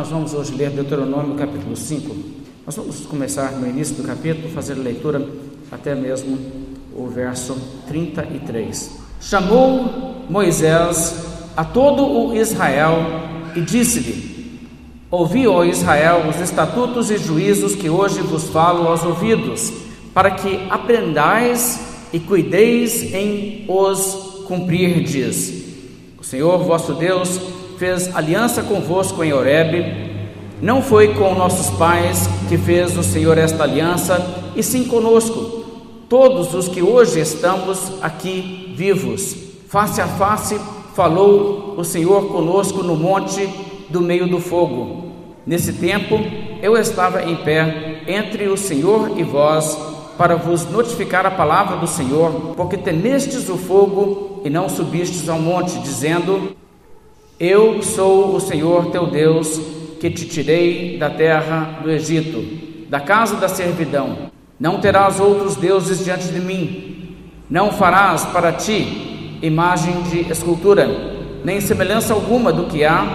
nós vamos hoje ler Deuteronômio capítulo 5. Nós vamos começar no início do capítulo, fazer a leitura até mesmo o verso 33. Chamou Moisés a todo o Israel e disse-lhe: Ouvi, ó Israel, os estatutos e juízos que hoje vos falo aos ouvidos, para que aprendais e cuideis em os cumprirdes. O Senhor vosso Deus fez aliança convosco em Horebe. Não foi com nossos pais que fez o Senhor esta aliança, e sim conosco, todos os que hoje estamos aqui vivos. Face a face falou o Senhor conosco no monte do meio do fogo. Nesse tempo eu estava em pé entre o Senhor e vós, para vos notificar a palavra do Senhor, porque temestes o fogo e não subistes ao monte, dizendo: eu sou o Senhor teu Deus, que te tirei da terra do Egito, da casa da servidão. Não terás outros deuses diante de mim. Não farás para ti imagem de escultura, nem semelhança alguma do que há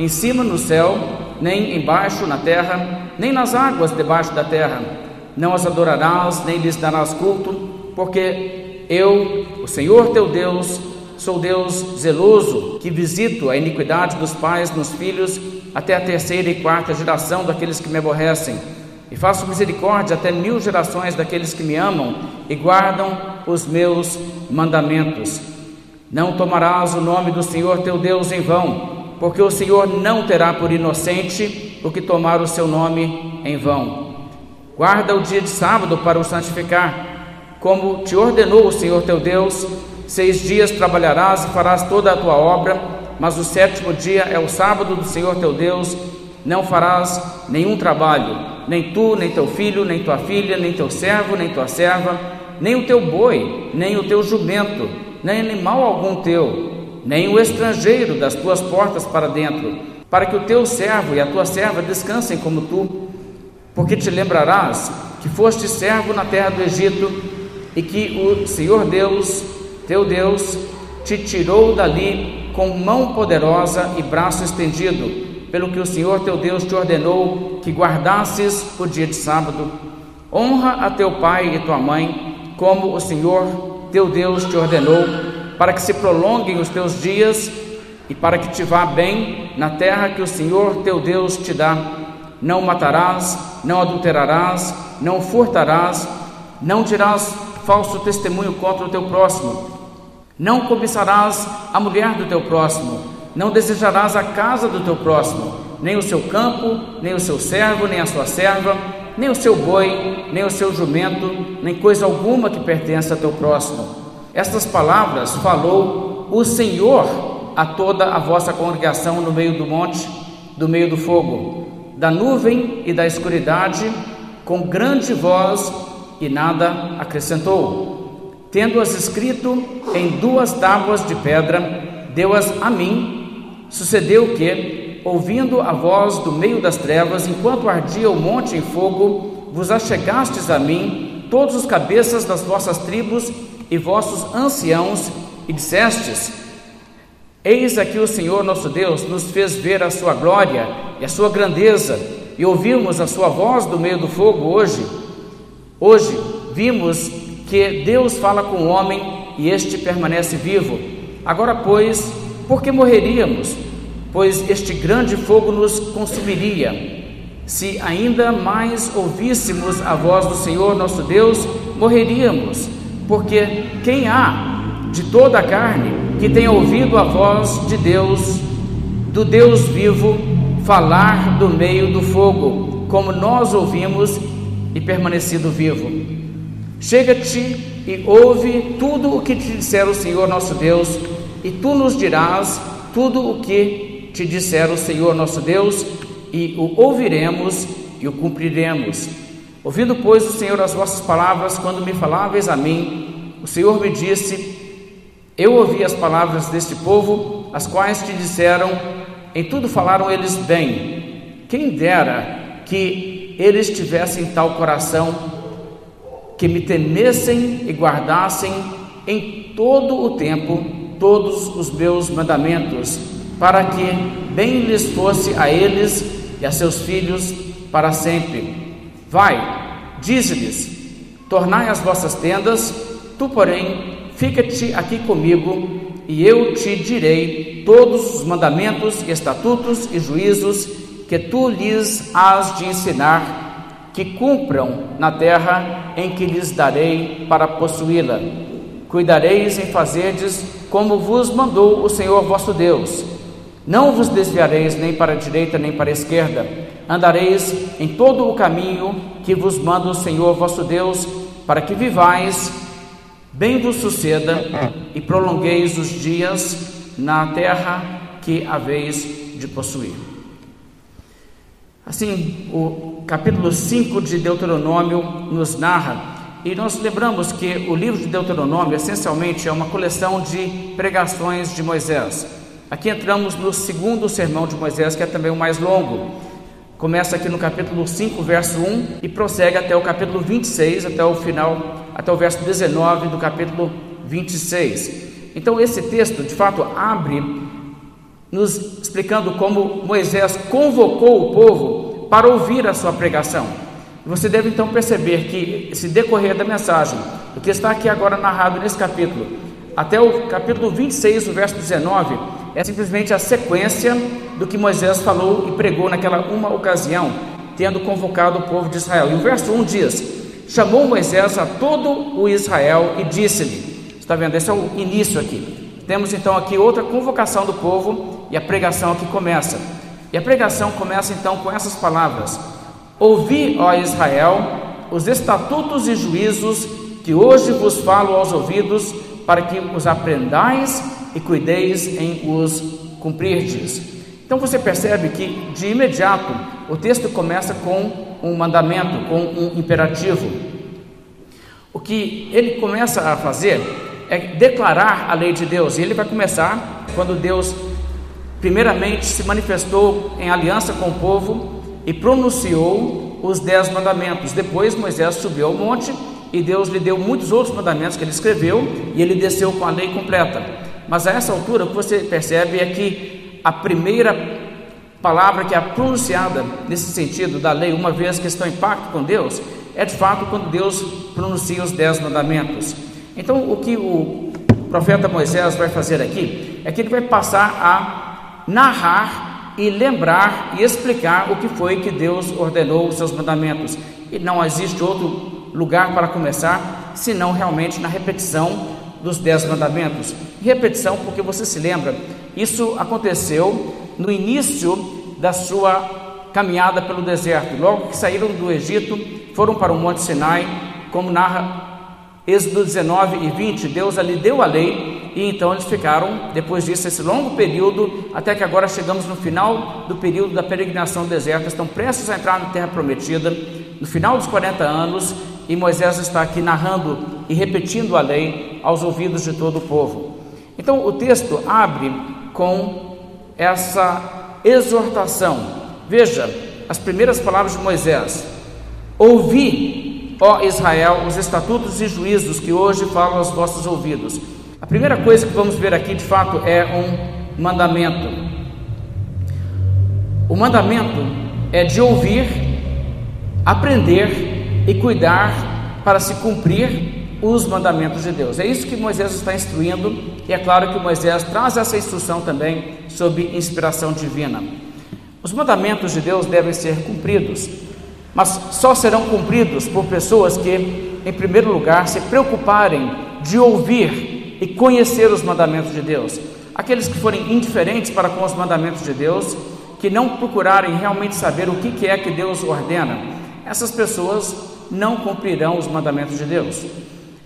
em cima no céu, nem embaixo na terra, nem nas águas debaixo da terra. Não as adorarás, nem lhes darás culto, porque eu, o Senhor teu Deus, Sou Deus zeloso, que visito a iniquidade dos pais nos filhos até a terceira e quarta geração daqueles que me aborrecem, e faço misericórdia até mil gerações daqueles que me amam e guardam os meus mandamentos. Não tomarás o nome do Senhor teu Deus em vão, porque o Senhor não terá por inocente o que tomar o seu nome em vão. Guarda o dia de sábado para o santificar, como te ordenou o Senhor teu Deus Seis dias trabalharás e farás toda a tua obra, mas o sétimo dia é o sábado do Senhor teu Deus, não farás nenhum trabalho, nem tu, nem teu filho, nem tua filha, nem teu servo, nem tua serva, nem o teu boi, nem o teu jumento, nem animal algum teu, nem o estrangeiro das tuas portas para dentro, para que o teu servo e a tua serva descansem como tu, porque te lembrarás que foste servo na terra do Egito e que o Senhor Deus teu Deus te tirou dali com mão poderosa e braço estendido, pelo que o Senhor teu Deus te ordenou que guardasses o dia de sábado. Honra a teu pai e tua mãe, como o Senhor teu Deus te ordenou, para que se prolonguem os teus dias e para que te vá bem na terra que o Senhor teu Deus te dá. Não matarás, não adulterarás, não furtarás, não dirás falso testemunho contra o teu próximo não cobiçarás a mulher do teu próximo, não desejarás a casa do teu próximo, nem o seu campo, nem o seu servo, nem a sua serva, nem o seu boi, nem o seu jumento, nem coisa alguma que pertença ao teu próximo. Estas palavras falou o Senhor a toda a vossa congregação no meio do monte, do meio do fogo, da nuvem e da escuridade, com grande voz, e nada acrescentou. Tendo-as escrito em duas tábuas de pedra, deu-as a mim. Sucedeu que, ouvindo a voz do meio das trevas, enquanto ardia o monte em fogo, vos achegastes a mim, todos os cabeças das vossas tribos e vossos anciãos, e dissestes: Eis aqui o Senhor nosso Deus nos fez ver a sua glória e a sua grandeza, e ouvimos a sua voz do meio do fogo hoje. Hoje vimos que Deus fala com o homem e este permanece vivo. Agora, pois, por que morreríamos? Pois este grande fogo nos consumiria. Se ainda mais ouvíssemos a voz do Senhor nosso Deus, morreríamos, porque quem há de toda a carne que tenha ouvido a voz de Deus, do Deus vivo, falar do meio do fogo, como nós ouvimos e permanecido vivo? Chega-te e ouve tudo o que te disser o Senhor nosso Deus, e tu nos dirás tudo o que te disser o Senhor nosso Deus, e o ouviremos e o cumpriremos. Ouvindo, pois, o Senhor as vossas palavras, quando me faláveis a mim, o Senhor me disse: Eu ouvi as palavras deste povo, as quais te disseram, em tudo falaram eles bem. Quem dera que eles tivessem tal coração que me temessem e guardassem em todo o tempo todos os meus mandamentos, para que bem lhes fosse a eles e a seus filhos para sempre. Vai, dize-lhes: tornai as vossas tendas, tu, porém, fica-te aqui comigo, e eu te direi todos os mandamentos, estatutos e juízos que tu lhes has de ensinar, que cumpram na terra em que lhes darei para possuí-la. Cuidareis em fazerdes como vos mandou o Senhor vosso Deus. Não vos desviareis nem para a direita nem para a esquerda. Andareis em todo o caminho que vos manda o Senhor vosso Deus, para que vivais, bem vos suceda e prolongueis os dias na terra que haveis de possuir. Assim, o capítulo 5 de Deuteronômio nos narra e nós lembramos que o livro de Deuteronômio essencialmente é uma coleção de pregações de Moisés. Aqui entramos no segundo sermão de Moisés, que é também o mais longo. Começa aqui no capítulo 5, verso 1 e prossegue até o capítulo 26, até o final, até o verso 19 do capítulo 26. Então esse texto, de fato, abre nos explicando como Moisés convocou o povo para ouvir a sua pregação. Você deve então perceber que esse decorrer da mensagem, o que está aqui agora narrado nesse capítulo, até o capítulo 26, o verso 19, é simplesmente a sequência do que Moisés falou e pregou naquela uma ocasião, tendo convocado o povo de Israel. E o verso 1 diz: Chamou Moisés a todo o Israel e disse-lhe: Está vendo? Esse é o início aqui. Temos então aqui outra convocação do povo e a pregação aqui começa. E a pregação começa então com essas palavras: Ouvi, ó Israel, os estatutos e juízos que hoje vos falo aos ouvidos, para que os aprendais e cuideis em os cumprirdes. Então você percebe que de imediato o texto começa com um mandamento, com um imperativo. O que ele começa a fazer é declarar a lei de Deus, e ele vai começar quando Deus primeiramente se manifestou em aliança com o povo e pronunciou os dez mandamentos. Depois Moisés subiu ao monte e Deus lhe deu muitos outros mandamentos que ele escreveu e ele desceu com a lei completa. Mas a essa altura o que você percebe é que a primeira palavra que é pronunciada nesse sentido da lei, uma vez que estão em pacto com Deus, é de fato quando Deus pronuncia os dez mandamentos. Então o que o profeta Moisés vai fazer aqui é que ele vai passar a narrar e lembrar e explicar o que foi que Deus ordenou os seus mandamentos. E não existe outro lugar para começar senão realmente na repetição dos dez mandamentos. Repetição, porque você se lembra, isso aconteceu no início da sua caminhada pelo deserto. Logo que saíram do Egito, foram para o Monte Sinai, como narra Êxodo 19 e 20, Deus ali deu a lei e então eles ficaram, depois disso, esse longo período, até que agora chegamos no final do período da peregrinação do deserto, estão prestes a entrar na terra prometida, no final dos 40 anos, e Moisés está aqui narrando e repetindo a lei aos ouvidos de todo o povo. Então o texto abre com essa exortação. Veja as primeiras palavras de Moisés: Ouvi ó Israel, os estatutos e juízos que hoje falam aos vossos ouvidos. A primeira coisa que vamos ver aqui, de fato, é um mandamento. O mandamento é de ouvir, aprender e cuidar para se cumprir os mandamentos de Deus. É isso que Moisés está instruindo, e é claro que Moisés traz essa instrução também sob inspiração divina. Os mandamentos de Deus devem ser cumpridos, mas só serão cumpridos por pessoas que, em primeiro lugar, se preocuparem de ouvir e conhecer os mandamentos de Deus. Aqueles que forem indiferentes para com os mandamentos de Deus, que não procurarem realmente saber o que é que Deus ordena, essas pessoas não cumprirão os mandamentos de Deus.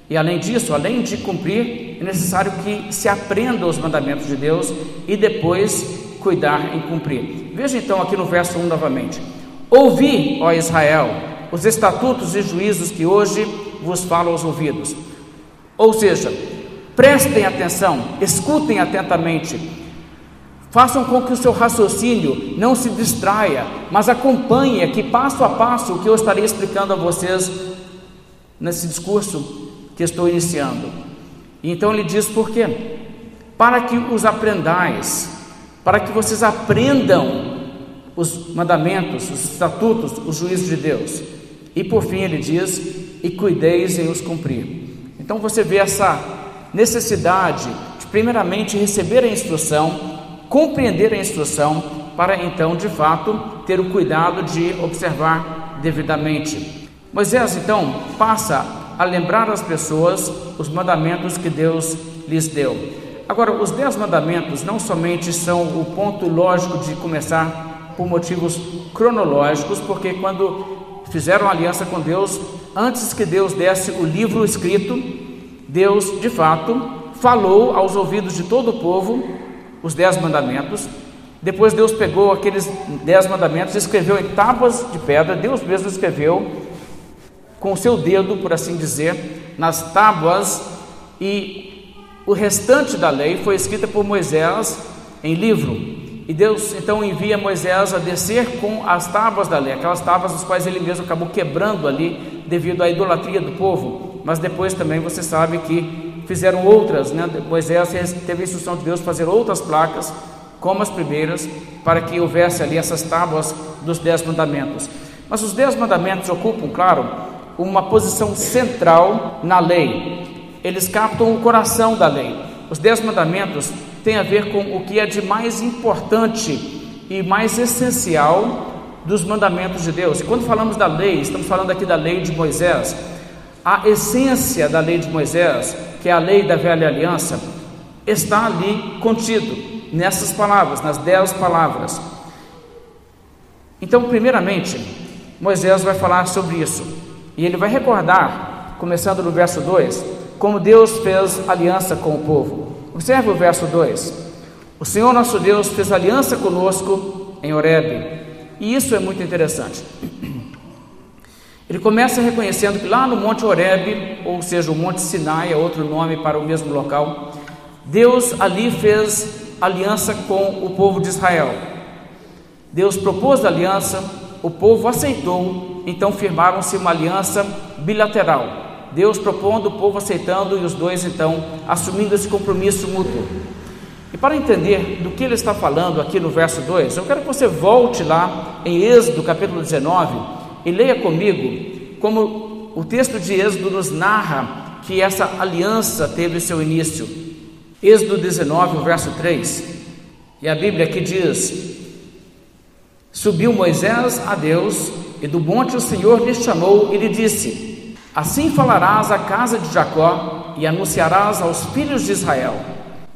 E além disso, além de cumprir, é necessário que se aprenda os mandamentos de Deus e depois cuidar em cumprir. Veja então aqui no verso 1 novamente. Ouvi, ó Israel, os estatutos e juízos que hoje vos falo aos ouvidos. Ou seja, prestem atenção, escutem atentamente, façam com que o seu raciocínio não se distraia, mas acompanhe aqui passo a passo o que eu estarei explicando a vocês nesse discurso que estou iniciando. Então ele diz por quê? Para que os aprendais, para que vocês aprendam os mandamentos, os estatutos, os juízos de Deus. E por fim ele diz: e cuideis em os cumprir. Então você vê essa necessidade de, primeiramente, receber a instrução, compreender a instrução, para então, de fato, ter o cuidado de observar devidamente. Moisés então passa a lembrar as pessoas os mandamentos que Deus lhes deu. Agora, os dez mandamentos não somente são o ponto lógico de começar por motivos cronológicos, porque quando fizeram aliança com Deus, antes que Deus desse o livro escrito, Deus de fato falou aos ouvidos de todo o povo os dez mandamentos. Depois Deus pegou aqueles dez mandamentos, escreveu em tábuas de pedra, Deus mesmo escreveu com o seu dedo, por assim dizer, nas tábuas, e o restante da lei foi escrita por Moisés em livro. E Deus então envia Moisés a descer com as tábuas da lei, aquelas tábuas as quais ele mesmo acabou quebrando ali devido à idolatria do povo. Mas depois também você sabe que fizeram outras, né? Moisés teve a instrução de Deus fazer outras placas, como as primeiras, para que houvesse ali essas tábuas dos dez mandamentos. Mas os dez mandamentos ocupam, claro, uma posição central na lei. Eles captam o coração da lei. Os dez mandamentos tem a ver com o que é de mais importante e mais essencial dos mandamentos de Deus. E quando falamos da lei, estamos falando aqui da lei de Moisés. A essência da lei de Moisés, que é a lei da velha aliança, está ali contido nessas palavras, nas dez palavras. Então, primeiramente, Moisés vai falar sobre isso. E ele vai recordar, começando no verso 2, como Deus fez aliança com o povo. Observe o verso 2. O Senhor nosso Deus fez aliança conosco em Horebe. E isso é muito interessante. Ele começa reconhecendo que lá no Monte Horebe, ou seja, o Monte Sinai, é outro nome para o mesmo local, Deus ali fez aliança com o povo de Israel. Deus propôs a aliança, o povo aceitou, então firmaram-se uma aliança bilateral. Deus propondo, o povo aceitando e os dois então assumindo esse compromisso mútuo. E para entender do que ele está falando aqui no verso 2, eu quero que você volte lá em Êxodo capítulo 19 e leia comigo como o texto de Êxodo nos narra que essa aliança teve seu início. Êxodo 19, verso 3. E a Bíblia aqui diz: Subiu Moisés a Deus, e do monte o Senhor lhe chamou e lhe disse: Assim falarás à casa de Jacó e anunciarás aos filhos de Israel: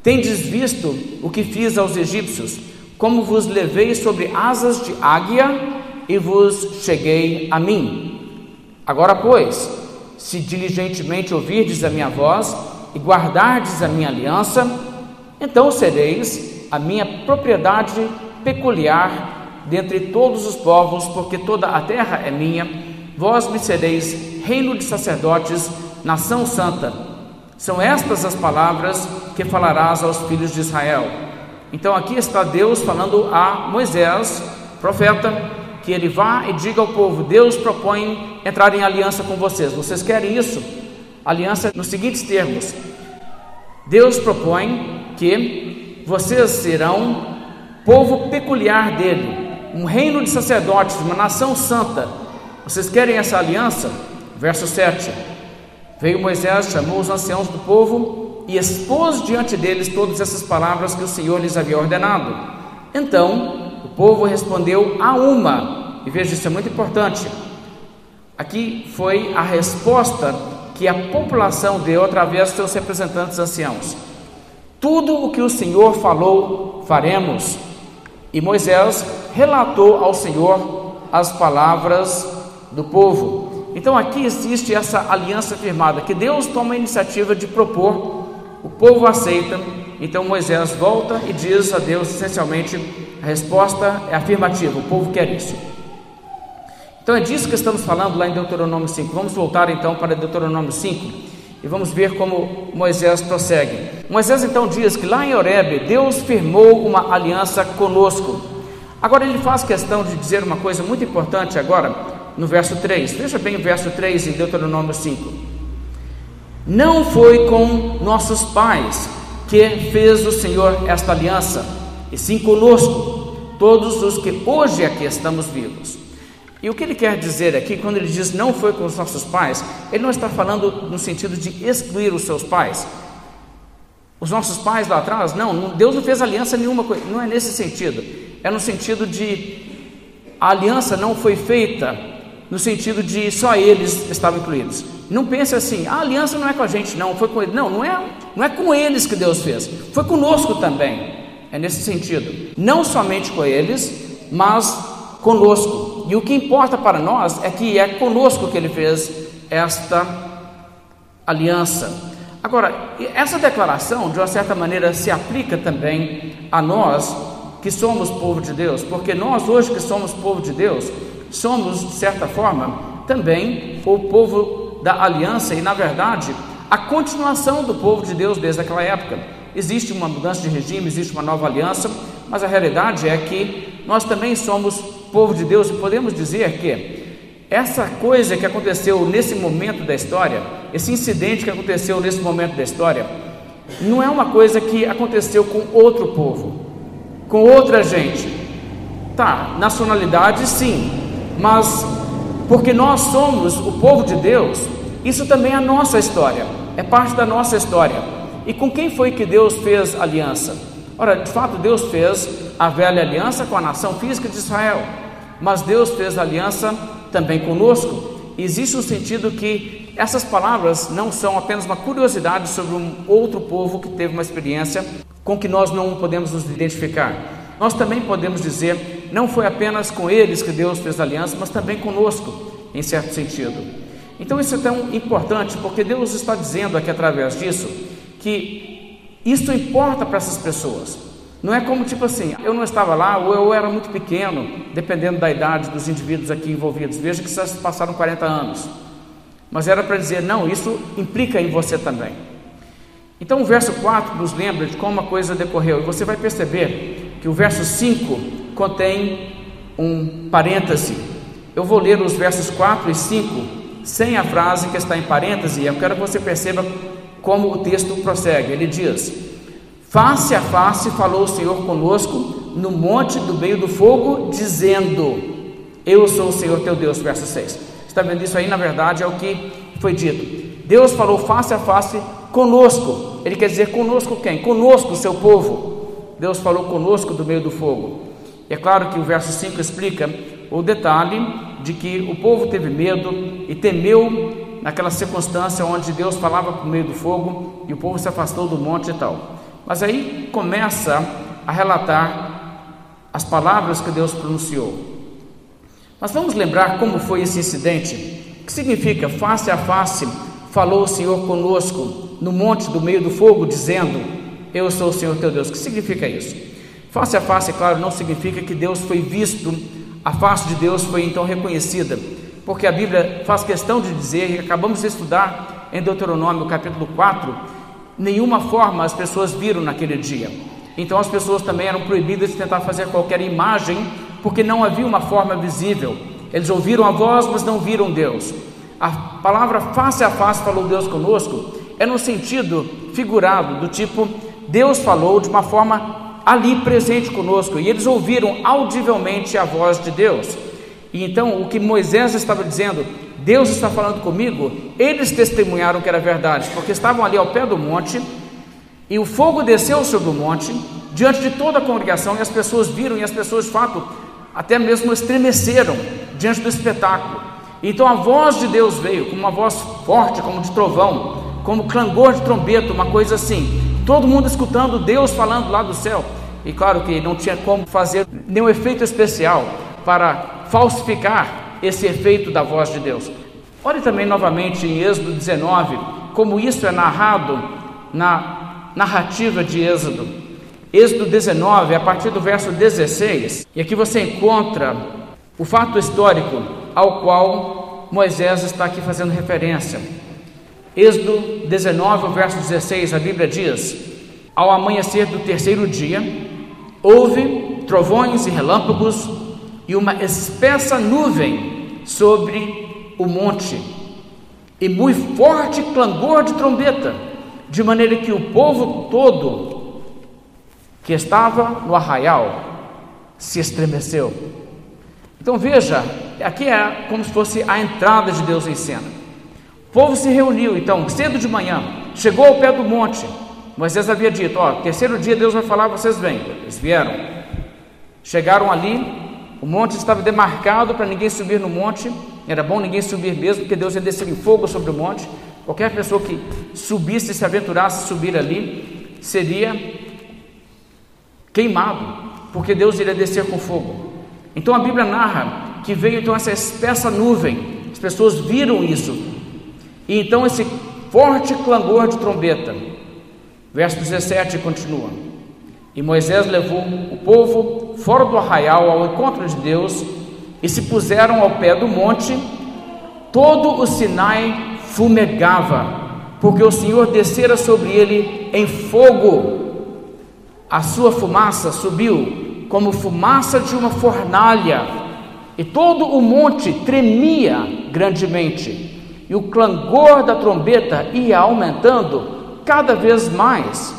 Tendes visto o que fiz aos egípcios, como vos levei sobre asas de águia e vos cheguei a mim. Agora, pois, se diligentemente ouvirdes a minha voz e guardardes a minha aliança, então sereis a minha propriedade peculiar dentre todos os povos, porque toda a terra é minha. Vós me sereis reino de sacerdotes, nação santa. São estas as palavras que falarás aos filhos de Israel. Então aqui está Deus falando a Moisés, profeta, que ele vá e diga ao povo: Deus propõe entrar em aliança com vocês. Vocês querem isso? Aliança nos seguintes termos: Deus propõe que vocês serão povo peculiar dele, um reino de sacerdotes, uma nação santa. Vocês querem essa aliança? Verso 7: Veio Moisés, chamou os anciãos do povo e expôs diante deles todas essas palavras que o Senhor lhes havia ordenado. Então o povo respondeu a uma, e veja, isso é muito importante. Aqui foi a resposta que a população deu através dos seus representantes anciãos. Tudo o que o Senhor falou, faremos. E Moisés relatou ao Senhor as palavras do povo. Então aqui existe essa aliança firmada, que Deus toma a iniciativa de propor, o povo aceita, então Moisés volta e diz a Deus essencialmente a resposta é afirmativa, o povo quer isso. Então é disso que estamos falando lá em Deuteronômio 5. Vamos voltar então para Deuteronômio 5 e vamos ver como Moisés prossegue. Moisés então diz que lá em Horebe Deus firmou uma aliança conosco. Agora ele faz questão de dizer uma coisa muito importante agora, no verso 3. Veja bem o verso 3 em Deuteronômio 5. Não foi com nossos pais que fez o Senhor esta aliança, e sim conosco, todos os que hoje aqui estamos vivos. E o que ele quer dizer aqui, quando ele diz não foi com os nossos pais, ele não está falando no sentido de excluir os seus pais. Os nossos pais lá atrás, não, Deus não fez aliança nenhuma, não é nesse sentido. É no sentido de a aliança não foi feita no sentido de só eles estavam incluídos. Não pense assim, a aliança não é com a gente, não, foi com eles. Não, não é, não é com eles que Deus fez, foi conosco também. É nesse sentido. Não somente com eles, mas conosco. E o que importa para nós é que é conosco que ele fez esta aliança. Agora, essa declaração, de uma certa maneira, se aplica também a nós que somos povo de Deus, porque nós, hoje que somos povo de Deus, somos, de certa forma, também o povo da aliança e, na verdade, a continuação do povo de Deus desde aquela época. Existe uma mudança de regime, existe uma nova aliança, mas a realidade é que nós também somos povo de Deus podemos dizer que essa coisa que aconteceu nesse momento da história, esse incidente que aconteceu nesse momento da história, não é uma coisa que aconteceu com outro povo, com outra gente. Tá, nacionalidade sim, mas porque nós somos o povo de Deus, isso também é a nossa história, é parte da nossa história. E com quem foi que Deus fez aliança? Ora, de fato, Deus fez a velha aliança com a nação física de Israel, mas Deus fez aliança também conosco. Existe um sentido que essas palavras não são apenas uma curiosidade sobre um outro povo que teve uma experiência com que nós não podemos nos identificar. Nós também podemos dizer, não foi apenas com eles que Deus fez aliança, mas também conosco, em certo sentido. Então isso é tão importante, porque Deus está dizendo aqui através disso que isso importa para essas pessoas. Não é como tipo assim, eu não estava lá ou eu era muito pequeno, dependendo da idade dos indivíduos aqui envolvidos. Veja que vocês passaram 40 anos. Mas era para dizer, não, isso implica em você também. Então o verso 4 nos lembra de como a coisa decorreu. E você vai perceber que o verso 5 contém um parêntese. Eu vou ler os versos 4 e 5 sem a frase que está em parêntese. Eu quero que você perceba como o texto prossegue. Ele diz: Face a face falou o Senhor conosco no monte do meio do fogo, dizendo: Eu sou o Senhor teu Deus. Verso 6. Está vendo isso aí? Na verdade, é o que foi dito. Deus falou face a face conosco. Ele quer dizer conosco quem? Conosco, seu povo. Deus falou conosco do meio do fogo. E é claro que o verso 5 explica o detalhe de que o povo teve medo e temeu naquela circunstância onde Deus falava por meio do fogo e o povo se afastou do monte e tal. Mas aí começa a relatar as palavras que Deus pronunciou. Mas vamos lembrar como foi esse incidente. Que significa face a face falou o Senhor conosco no monte do meio do fogo, dizendo: Eu sou o Senhor teu Deus. O que significa isso? Face a face, claro, não significa que Deus foi visto, a face de Deus foi então reconhecida porque a Bíblia faz questão de dizer, e acabamos de estudar em Deuteronômio capítulo 4, nenhuma forma as pessoas viram naquele dia. Então as pessoas também eram proibidas de tentar fazer qualquer imagem, porque não havia uma forma visível. Eles ouviram a voz, mas não viram Deus. A palavra face a face falou Deus conosco é no sentido figurado, do tipo Deus falou de uma forma ali presente conosco, e eles ouviram audivelmente a voz de Deus. E então o que Moisés estava dizendo, Deus está falando comigo, eles testemunharam que era verdade, porque estavam ali ao pé do monte, e o fogo desceu sobre o monte, diante de toda a congregação, e as pessoas viram, e as pessoas de fato até mesmo estremeceram diante do espetáculo. Então a voz de Deus veio, como uma voz forte, como de trovão, como clangor de trombeta, uma coisa assim. Todo mundo escutando Deus falando lá do céu. E claro que não tinha como fazer nenhum efeito especial para falsificar esse efeito da voz de Deus. Olhe também novamente em Êxodo 19, como isso é narrado na narrativa de Êxodo. Êxodo 19, a partir do verso 16, e aqui você encontra o fato histórico ao qual Moisés está aqui fazendo referência. Êxodo 19, verso 16, a Bíblia diz: Ao amanhecer do terceiro dia, houve trovões e relâmpagos e uma espessa nuvem sobre o monte, e muito forte clangor de trombeta, de maneira que o povo todo que estava no arraial se estremeceu. Então veja, aqui é como se fosse a entrada de Deus em cena. O povo se reuniu, então, cedo de manhã, chegou ao pé do monte. Moisés havia dito: Ó, terceiro dia Deus vai falar, vocês vêm. Eles vieram. Chegaram ali, o monte estava demarcado para ninguém subir no monte. Era bom ninguém subir mesmo, porque Deus ia descer em fogo sobre o monte. Qualquer pessoa que subisse, se aventurasse a subir ali, seria queimado, porque Deus iria descer com fogo. Então a Bíblia narra que veio então essa espessa nuvem, as pessoas viram isso, e então esse forte clangor de trombeta. Verso 17 continua: E Moisés levou o povo fora do arraial ao encontro de Deus, e se puseram ao pé do monte, todo o Sinai fumegava, porque o Senhor descera sobre ele em fogo. A sua fumaça subiu como fumaça de uma fornalha, e todo o monte tremia grandemente, e o clangor da trombeta ia aumentando cada vez mais.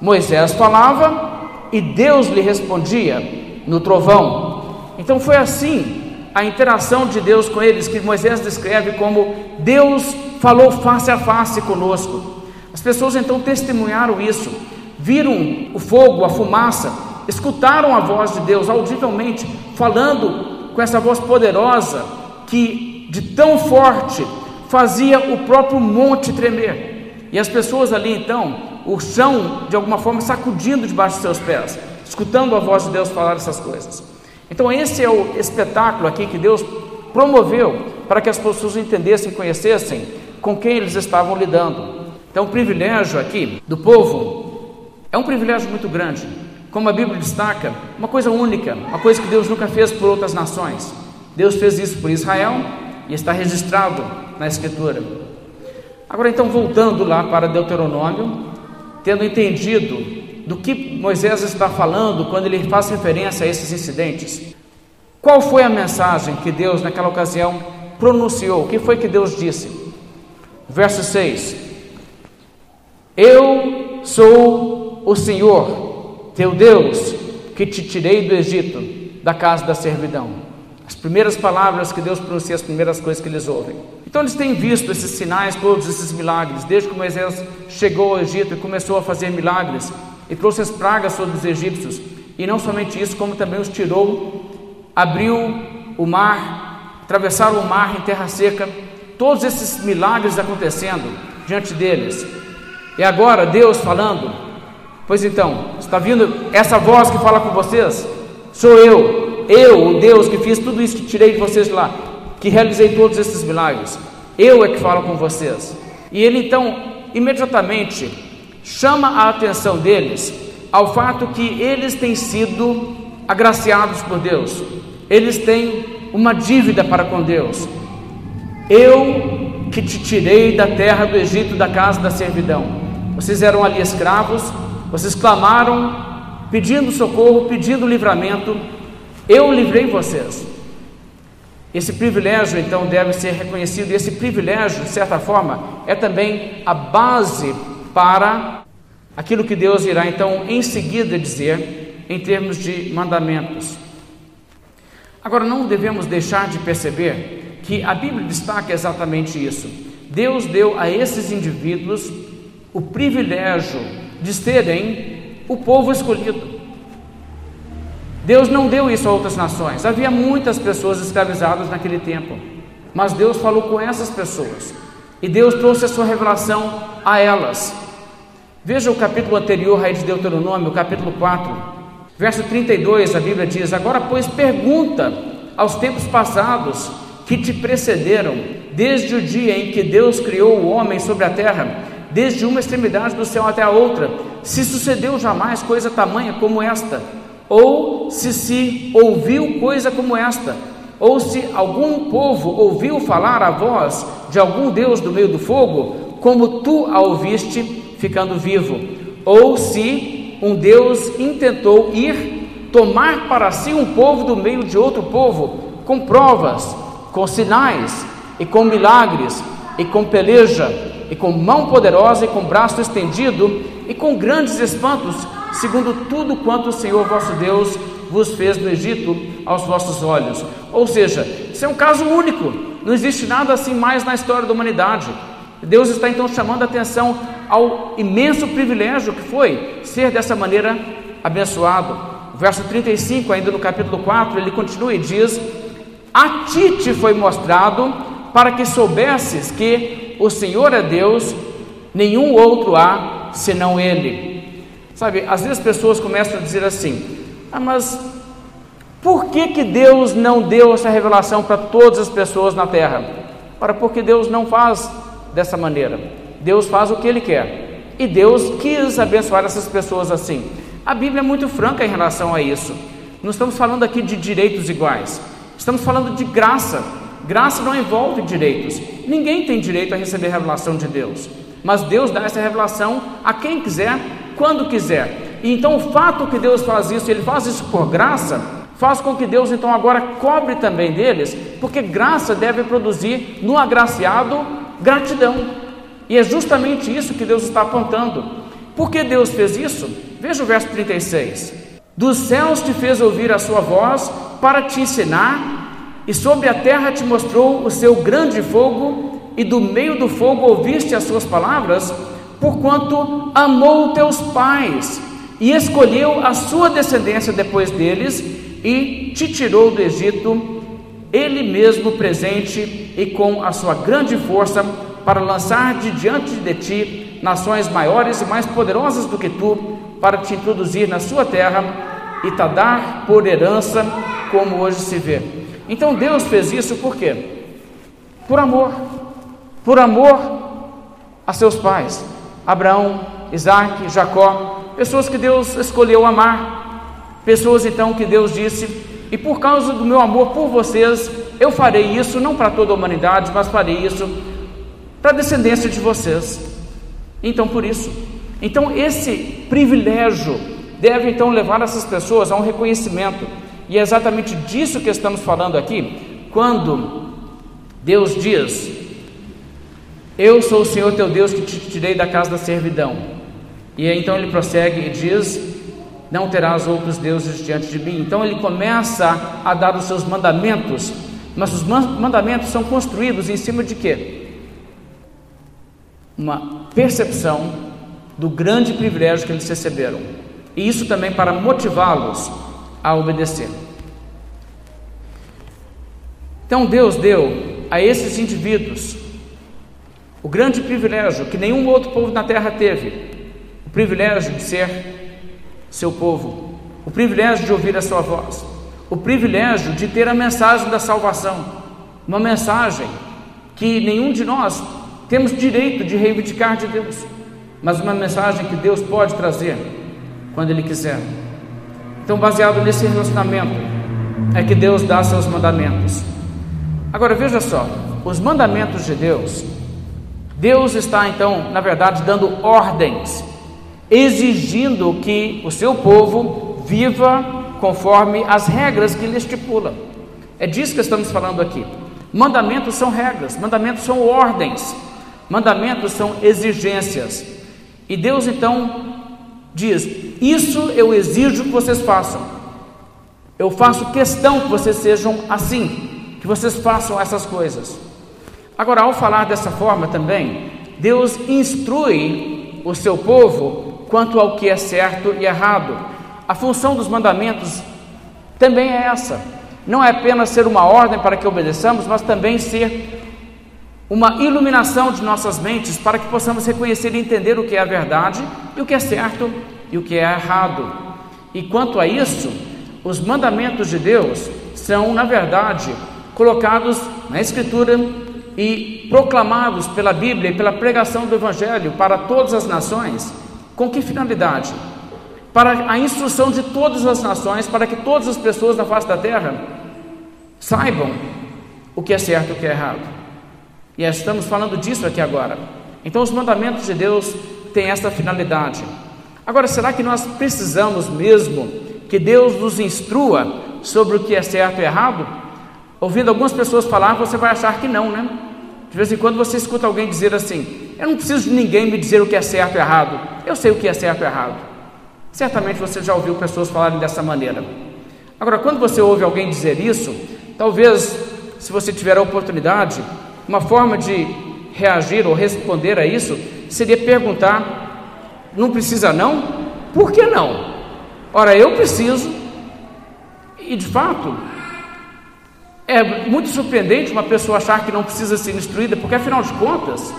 Moisés falava e Deus lhe respondia no trovão. Então foi assim a interação de Deus com eles que Moisés descreve como Deus falou face a face conosco. As pessoas então testemunharam isso, viram o fogo, a fumaça, escutaram a voz de Deus audivelmente, falando com essa voz poderosa que de tão forte fazia o próprio monte tremer. E as pessoas ali então, o chão de alguma forma sacudindo debaixo de seus pés, escutando a voz de Deus falar essas coisas. Então, esse é o espetáculo aqui que Deus promoveu para que as pessoas entendessem e conhecessem com quem eles estavam lidando. Então, o privilégio aqui do povo é um privilégio muito grande. Como a Bíblia destaca, uma coisa única, uma coisa que Deus nunca fez por outras nações. Deus fez isso por Israel e está registrado na Escritura. Agora, então, voltando lá para Deuteronômio, tendo entendido do que Moisés está falando quando ele faz referência a esses incidentes. Qual foi a mensagem que Deus, naquela ocasião, pronunciou? O que foi que Deus disse? Verso 6: Eu sou o Senhor, teu Deus, que te tirei do Egito, da casa da servidão. As primeiras palavras que Deus pronuncia, as primeiras coisas que eles ouvem. Então eles têm visto esses sinais, todos esses milagres, desde que Moisés chegou ao Egito e começou a fazer milagres e trouxe as pragas sobre os egípcios. E não somente isso, como também os tirou, abriu o mar, atravessaram o mar em terra seca, todos esses milagres acontecendo diante deles. E agora Deus falando, pois então, está vindo essa voz que fala com vocês? Sou eu, eu, o Deus que fiz tudo isso que tirei de vocês lá, que realizei todos esses milagres. Eu é que falo com vocês. E ele então, imediatamente, chama a atenção deles ao fato que eles têm sido agraciados por Deus, eles têm uma dívida para com Deus. Eu que te tirei da terra do Egito, da casa da servidão. Vocês eram ali escravos, vocês clamaram, pedindo socorro, pedindo livramento. Eu livrei vocês. Esse privilégio, então, deve ser reconhecido, e esse privilégio, de certa forma, é também a base para aquilo que Deus irá então em seguida dizer em termos de mandamentos. Agora, não devemos deixar de perceber que a Bíblia destaca exatamente isso. Deus deu a esses indivíduos o privilégio de serem o povo escolhido. Deus não deu isso a outras nações. Havia muitas pessoas escravizadas naquele tempo, mas Deus falou com essas pessoas e Deus trouxe a sua revelação a elas. Veja o capítulo anterior aí de Deuteronômio, capítulo 4, verso 32, a Bíblia diz: Agora, pois, pergunta aos tempos passados que te precederam, desde o dia em que Deus criou o homem sobre a terra, desde uma extremidade do céu até a outra, se sucedeu jamais coisa tamanha como esta, ou se se ouviu coisa como esta, ou se algum povo ouviu falar a voz de algum Deus do meio do fogo, como tu a ouviste ficando vivo, ou se um Deus intentou ir tomar para si um povo do meio de outro povo, com provas, com sinais e com milagres, e com peleja, e com mão poderosa e com braço estendido, e com grandes espantos, segundo tudo quanto o Senhor vosso Deus vos fez no Egito aos vossos olhos. Ou seja, isso é um caso único, não existe nada assim mais na história da humanidade. Deus está então chamando a atenção ao imenso privilégio que foi ser dessa maneira abençoado. Verso 35, ainda no capítulo 4, ele continua e diz: A ti te foi mostrado para que soubesses que o Senhor é Deus, nenhum outro há senão Ele. Sabe, às vezes as pessoas começam a dizer assim: Ah, mas por que, que Deus não deu essa revelação para todas as pessoas na terra? Ora, porque Deus não faz dessa maneira. Deus faz o que Ele quer. E Deus quis abençoar essas pessoas assim. A Bíblia é muito franca em relação a isso. Não estamos falando aqui de direitos iguais. Estamos falando de graça. Graça não envolve direitos. Ninguém tem direito a receber a revelação de Deus. Mas Deus dá essa revelação a quem quiser, quando quiser. E então o fato que Deus faz isso, Ele faz isso por graça, faz com que Deus então agora cobre também deles, porque graça deve produzir no agraciado gratidão. E é justamente isso que Deus está apontando. Por que Deus fez isso? Veja o verso 36. Dos céus te fez ouvir a sua voz para te ensinar, e sobre a terra te mostrou o seu grande fogo, e do meio do fogo ouviste as suas palavras, porquanto amou teus pais e escolheu a sua descendência depois deles e te tirou do Egito, ele mesmo presente e com a sua grande força para lançar de diante de ti nações maiores e mais poderosas do que tu, para te introduzir na sua terra e te dar por herança, como hoje se vê. Então Deus fez isso por quê? Por amor, por amor a seus pais, Abraão, Isaac, Jacó, pessoas que Deus escolheu amar, pessoas então que Deus disse: e por causa do meu amor por vocês, eu farei isso não para toda a humanidade, mas farei isso para a descendência de vocês. Então, por isso, então esse privilégio deve então levar essas pessoas a um reconhecimento. E é exatamente disso que estamos falando aqui, quando Deus diz: Eu sou o Senhor teu Deus que te tirei da casa da servidão. E então ele prossegue e diz: Não terás outros deuses diante de mim. Então ele começa a dar os seus mandamentos, mas os mandamentos são construídos em cima de quê? Uma percepção do grande privilégio que eles receberam. E isso também para motivá-los a obedecer. Então Deus deu a esses indivíduos o grande privilégio que nenhum outro povo na terra teve: o privilégio de ser seu povo, o privilégio de ouvir a sua voz, o privilégio de ter a mensagem da salvação, uma mensagem que nenhum de nós temos direito de reivindicar de Deus, mas uma mensagem que Deus pode trazer quando Ele quiser. Então, baseado nesse relacionamento, é que Deus dá seus mandamentos. Agora veja só, os mandamentos de Deus, Deus está então, na verdade, dando ordens, exigindo que o seu povo viva conforme as regras que ele estipula. É disso que estamos falando aqui. Mandamentos são regras, mandamentos são ordens. Mandamentos são exigências. E Deus então diz: Isso eu exijo que vocês façam. Eu faço questão que vocês sejam assim, que vocês façam essas coisas. Agora, ao falar dessa forma também, Deus instrui o seu povo quanto ao que é certo e errado. A função dos mandamentos também é essa. Não é apenas ser uma ordem para que obedeçamos, mas também ser uma iluminação de nossas mentes para que possamos reconhecer e entender o que é a verdade e o que é certo e o que é errado. E quanto a isso, os mandamentos de Deus são, na verdade, colocados na Escritura e proclamados pela Bíblia e pela pregação do Evangelho para todas as nações. Com que finalidade? Para a instrução de todas as nações, para que todas as pessoas na face da terra saibam o que é certo e o que é errado. E estamos falando disso aqui agora. Então, os mandamentos de Deus têm essa finalidade. Agora, será que nós precisamos mesmo que Deus nos instrua sobre o que é certo e errado? Ouvindo algumas pessoas falar, você vai achar que não, né? De vez em quando você escuta alguém dizer assim: Eu não preciso de ninguém me dizer o que é certo e errado, eu sei o que é certo e errado. Certamente você já ouviu pessoas falarem dessa maneira. Agora, quando você ouve alguém dizer isso, talvez, se você tiver a oportunidade, uma forma de reagir ou responder a isso seria perguntar: não precisa não? Por que não? Ora, eu preciso, e de fato, é muito surpreendente uma pessoa achar que não precisa ser instruída, porque afinal de contas,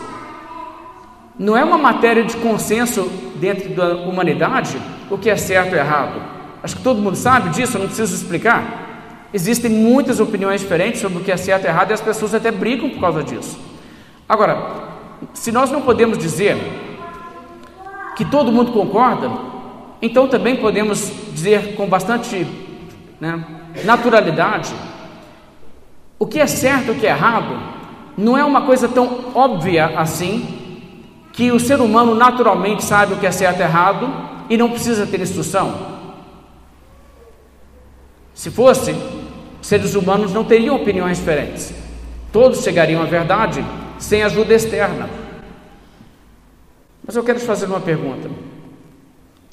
não é uma matéria de consenso dentro da humanidade o que é certo e errado. Acho que todo mundo sabe disso, eu não preciso explicar. Existem muitas opiniões diferentes sobre o que é certo e errado e as pessoas até brigam por causa disso. Agora, se nós não podemos dizer que todo mundo concorda, então também podemos dizer com bastante né, naturalidade o que é certo e o que é errado não é uma coisa tão óbvia assim que o ser humano naturalmente sabe o que é certo e errado e não precisa ter instrução. Se fosse, seres humanos não teriam opiniões diferentes. Todos chegariam à verdade sem ajuda externa. Mas eu quero te fazer uma pergunta.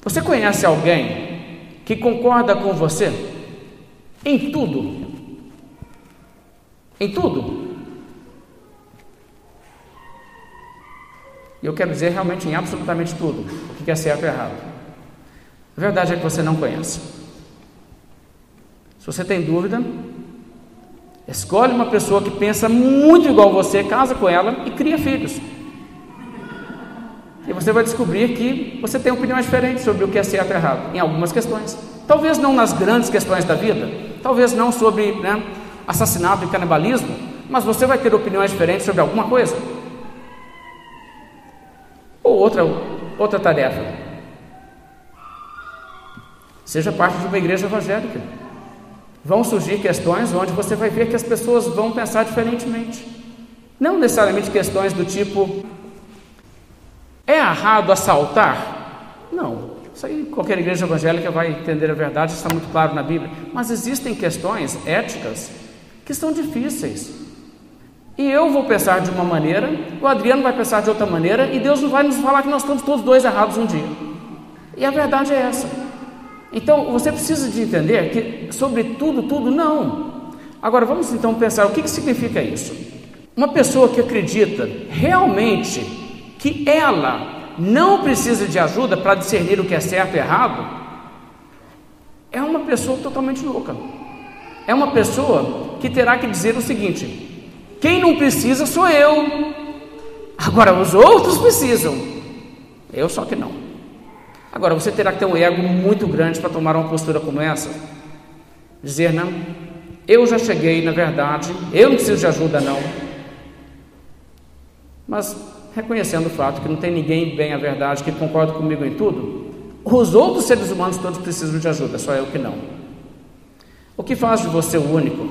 Você conhece alguém que concorda com você em tudo? Em tudo? E eu quero dizer realmente em absolutamente tudo, o que é certo e errado. A verdade é que você não conhece. Se você tem dúvida, escolhe uma pessoa que pensa muito igual você, casa com ela e cria filhos. E você vai descobrir que você tem opiniões diferentes sobre o que é certo e errado, em algumas questões. Talvez não nas grandes questões da vida, talvez não sobre né, assassinato e canibalismo, mas você vai ter opiniões diferentes sobre alguma coisa. Ou outra, outra tarefa. Seja parte de uma igreja evangélica vão surgir questões onde você vai ver que as pessoas vão pensar diferentemente. Não necessariamente questões do tipo: é errado assaltar? Não. Isso aí qualquer igreja evangélica vai entender a verdade, está muito claro na Bíblia. Mas existem questões éticas que são difíceis. E eu vou pensar de uma maneira, o Adriano vai pensar de outra maneira, e Deus não vai nos falar que nós estamos todos dois errados um dia. E a verdade é essa. Então você precisa de entender que sobre tudo, tudo não. Agora vamos então pensar o que, que significa isso. Uma pessoa que acredita realmente que ela não precisa de ajuda para discernir o que é certo e errado, é uma pessoa totalmente louca. É uma pessoa que terá que dizer o seguinte: quem não precisa sou eu. Agora os outros precisam. Eu só que não. Agora, você terá que ter um ego muito grande para tomar uma postura como essa. Dizer, não, eu já cheguei, na verdade, eu não preciso de ajuda, não. Mas, reconhecendo o fato que não tem ninguém bem a verdade que concorda comigo em tudo, os outros seres humanos todos precisam de ajuda, só eu que não. O que faz de você o único?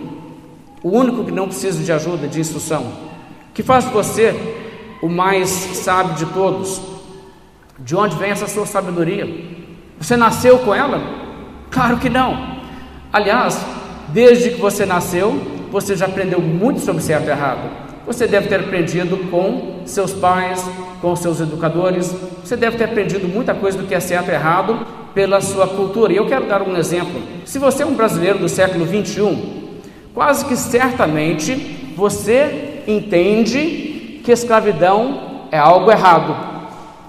O único que não precisa de ajuda, de instrução? O que faz de você o mais sábio de todos? De onde vem essa sua sabedoria? Você nasceu com ela? Claro que não. Aliás, desde que você nasceu, você já aprendeu muito sobre certo e errado. Você deve ter aprendido com seus pais, com seus educadores. Você deve ter aprendido muita coisa do que é certo e errado pela sua cultura. E eu quero dar um exemplo. Se você é um brasileiro do século 21, quase que certamente você entende que escravidão é algo errado.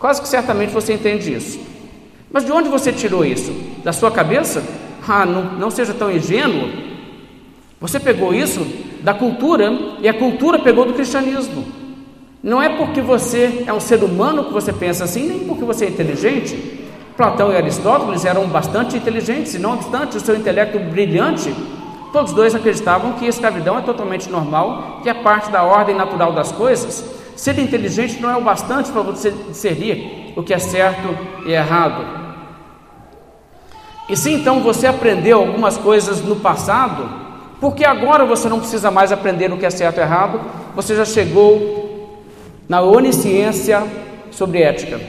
Quase que certamente você entende isso. Mas de onde você tirou isso? Da sua cabeça? Ah, não, não seja tão ingênuo. Você pegou isso da cultura e a cultura pegou do cristianismo. Não é porque você é um ser humano que você pensa assim, nem porque você é inteligente. Platão e Aristóteles eram bastante inteligentes, e não obstante o seu intelecto brilhante, todos dois acreditavam que a escravidão é totalmente normal, que é parte da ordem natural das coisas, Ser inteligente não é o bastante para você discernir o que é certo e errado. E se então você aprendeu algumas coisas no passado, porque agora você não precisa mais aprender o que é certo e errado, você já chegou na onisciência sobre ética.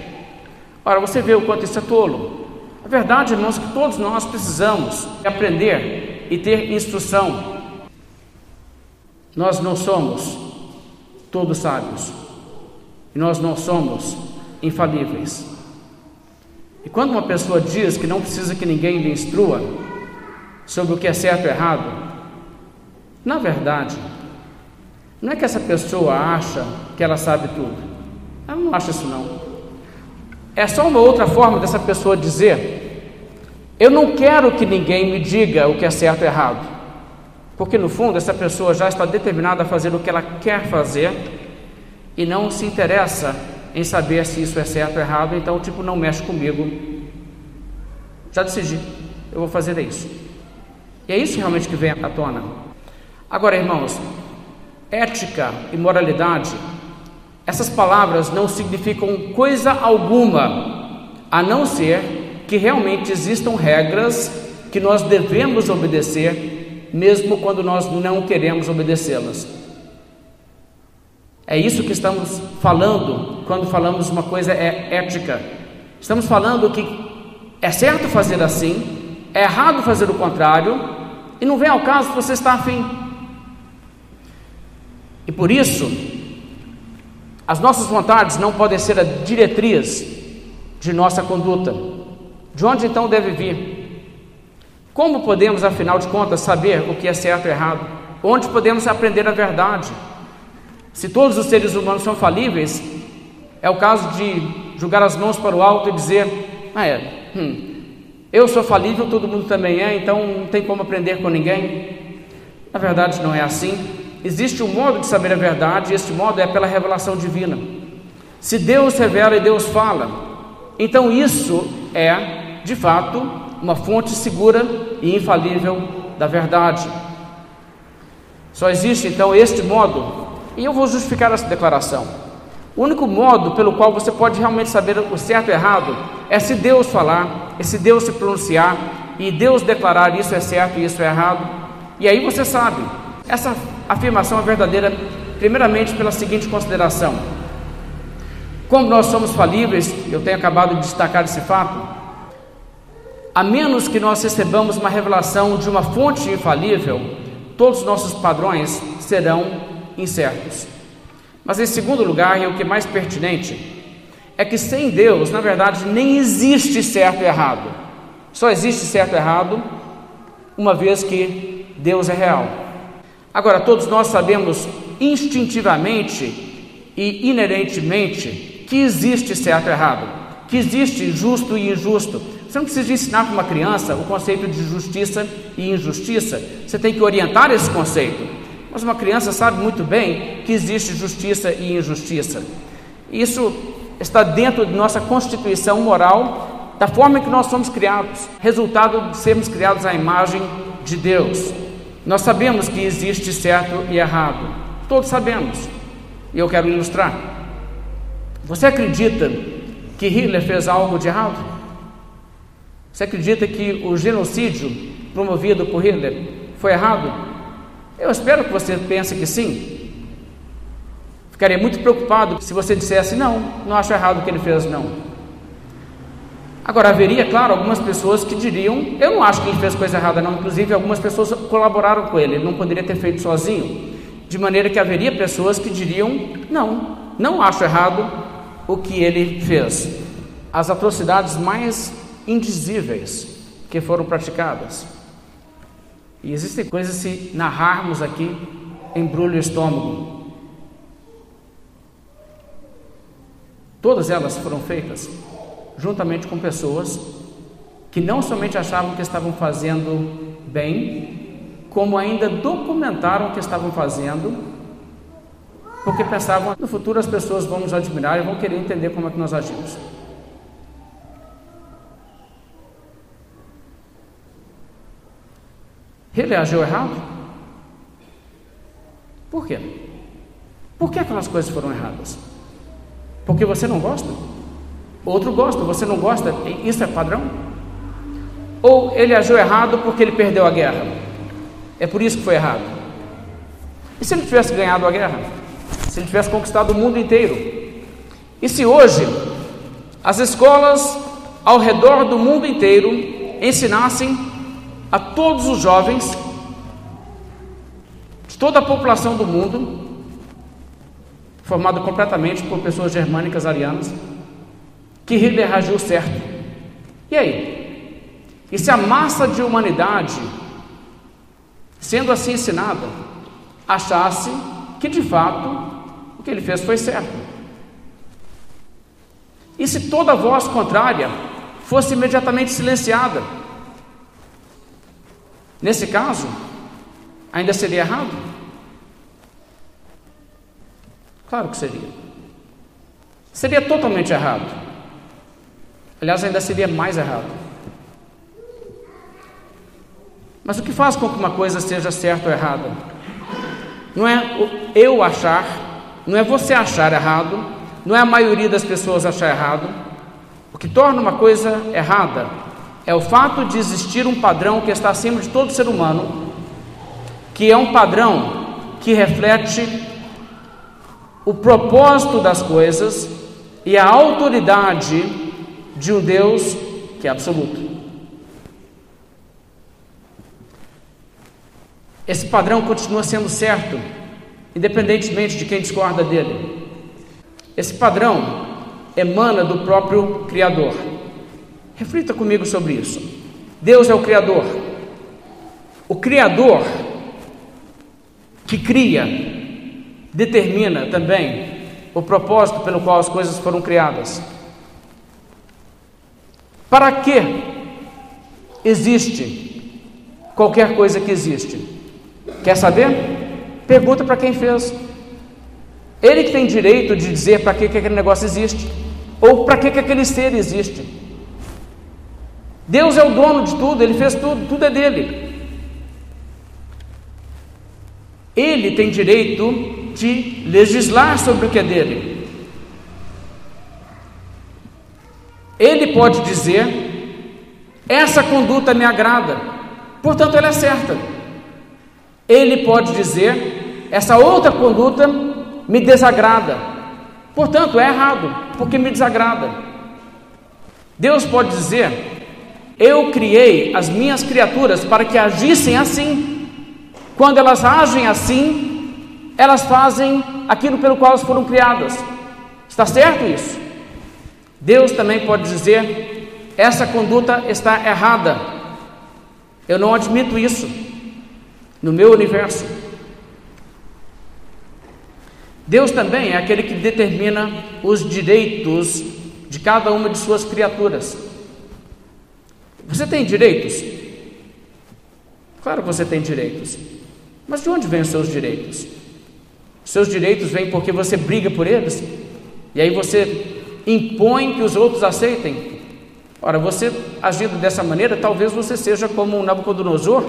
Ora, você vê o quanto isso é tolo. A verdade, irmãos, é que todos nós precisamos aprender e ter instrução. Nós não somos todos sábios. E nós não somos infalíveis. E quando uma pessoa diz que não precisa que ninguém lhe instrua, sobre o que é certo e errado, na verdade, não é que essa pessoa acha que ela sabe tudo. Ela não acha isso não. É só uma outra forma dessa pessoa dizer: Eu não quero que ninguém me diga o que é certo e errado. Porque no fundo essa pessoa já está determinada a fazer o que ela quer fazer e não se interessa em saber se isso é certo ou errado, então tipo não mexe comigo. Já decidi, eu vou fazer isso. E é isso realmente que vem à tona. Agora, irmãos, ética e moralidade, essas palavras não significam coisa alguma, a não ser que realmente existam regras que nós devemos obedecer, mesmo quando nós não queremos obedecê-las. É isso que estamos falando quando falamos uma coisa é ética. Estamos falando que é certo fazer assim, é errado fazer o contrário, e não vem ao caso se você está afim. E por isso, as nossas vontades não podem ser a diretriz de nossa conduta. De onde então deve vir? Como podemos, afinal de contas, saber o que é certo e errado? Onde podemos aprender a verdade? Se todos os seres humanos são falíveis, é o caso de jogar as mãos para o alto e dizer: Ah, é, hum, eu sou falível, todo mundo também é, então não tem como aprender com ninguém. Na verdade, não é assim. Existe um modo de saber a verdade, e este modo é pela revelação divina. Se Deus revela e Deus fala, então isso é, de fato, uma fonte segura e infalível da verdade. Só existe então este modo, e eu vou justificar essa declaração. O único modo pelo qual você pode realmente saber o certo e o errado é se Deus falar, é se Deus se pronunciar e Deus declarar isso é certo e isso é errado. E aí você sabe. Essa afirmação é verdadeira, primeiramente pela seguinte consideração: como nós somos falíveis, eu tenho acabado de destacar esse fato, a menos que nós recebamos uma revelação de uma fonte infalível, todos os nossos padrões serão incertos. Mas em segundo lugar, e o que é mais pertinente, é que sem Deus, na verdade, nem existe certo e errado. Só existe certo e errado uma vez que Deus é real. Agora, todos nós sabemos instintivamente e inerentemente que existe certo e errado, que existe justo e injusto. Você não precisa ensinar para uma criança o conceito de justiça e injustiça, você tem que orientar esse conceito. Mas uma criança sabe muito bem que existe justiça e injustiça. Isso está dentro de nossa constituição moral, da forma que nós somos criados, resultado de sermos criados à imagem de Deus. Nós sabemos que existe certo e errado, todos sabemos, e eu quero ilustrar. Você acredita que Hitler fez algo de errado? Você acredita que o genocídio promovido por Hitler foi errado? Eu espero que você pense que sim. Ficaria muito preocupado se você dissesse não, não acho errado o que ele fez, não. Agora, haveria, claro, algumas pessoas que diriam: eu não acho que ele fez coisa errada, não. Inclusive, algumas pessoas colaboraram com ele, ele não poderia ter feito sozinho. De maneira que haveria pessoas que diriam: não, não acho errado o que ele fez. As atrocidades mais indizíveis que foram praticadas. E existem coisas, se narrarmos aqui, embrulha o estômago. Todas elas foram feitas juntamente com pessoas que não somente achavam que estavam fazendo bem, como ainda documentaram o que estavam fazendo, porque pensavam no futuro as pessoas vão nos admirar e vão querer entender como é que nós agimos. Ele agiu errado? Por quê? Por que aquelas coisas foram erradas? Porque você não gosta? Outro gosta, você não gosta? Isso é padrão? Ou ele agiu errado porque ele perdeu a guerra? É por isso que foi errado. E se ele tivesse ganhado a guerra? Se ele tivesse conquistado o mundo inteiro? E se hoje as escolas ao redor do mundo inteiro ensinassem a todos os jovens de toda a população do mundo, formada completamente por pessoas germânicas arianas, que Hitler agiu certo. E aí? E se a massa de humanidade sendo assim ensinada, achasse que de fato o que ele fez foi certo. E se toda voz contrária fosse imediatamente silenciada? Nesse caso, ainda seria errado? Claro que seria. Seria totalmente errado. Aliás, ainda seria mais errado. Mas o que faz com que uma coisa seja certa ou errada? Não é eu achar, não é você achar errado, não é a maioria das pessoas achar errado. O que torna uma coisa errada é o fato de existir um padrão que está acima de todo ser humano, que é um padrão que reflete o propósito das coisas e a autoridade de um Deus que é absoluto. Esse padrão continua sendo certo, independentemente de quem discorda dele. Esse padrão emana do próprio Criador. Reflita comigo sobre isso. Deus é o Criador. O Criador que cria determina também o propósito pelo qual as coisas foram criadas. Para que existe qualquer coisa que existe? Quer saber? Pergunta para quem fez. Ele que tem direito de dizer para que, que aquele negócio existe, ou para que, que aquele ser existe. Deus é o dono de tudo, ele fez tudo, tudo é dele. Ele tem direito de legislar sobre o que é dele. Ele pode dizer: essa conduta me agrada, portanto ela é certa. Ele pode dizer: essa outra conduta me desagrada, portanto é errado, porque me desagrada. Deus pode dizer: eu criei as minhas criaturas para que agissem assim. Quando elas agem assim, elas fazem aquilo pelo qual elas foram criadas. Está certo isso? Deus também pode dizer: essa conduta está errada. Eu não admito isso no meu universo. Deus também é aquele que determina os direitos de cada uma de suas criaturas. Você tem direitos? Claro que você tem direitos. Mas de onde vêm os seus direitos? Seus direitos vêm porque você briga por eles? E aí você impõe que os outros aceitem? Ora, você agindo dessa maneira, talvez você seja como um Nabucodonosor,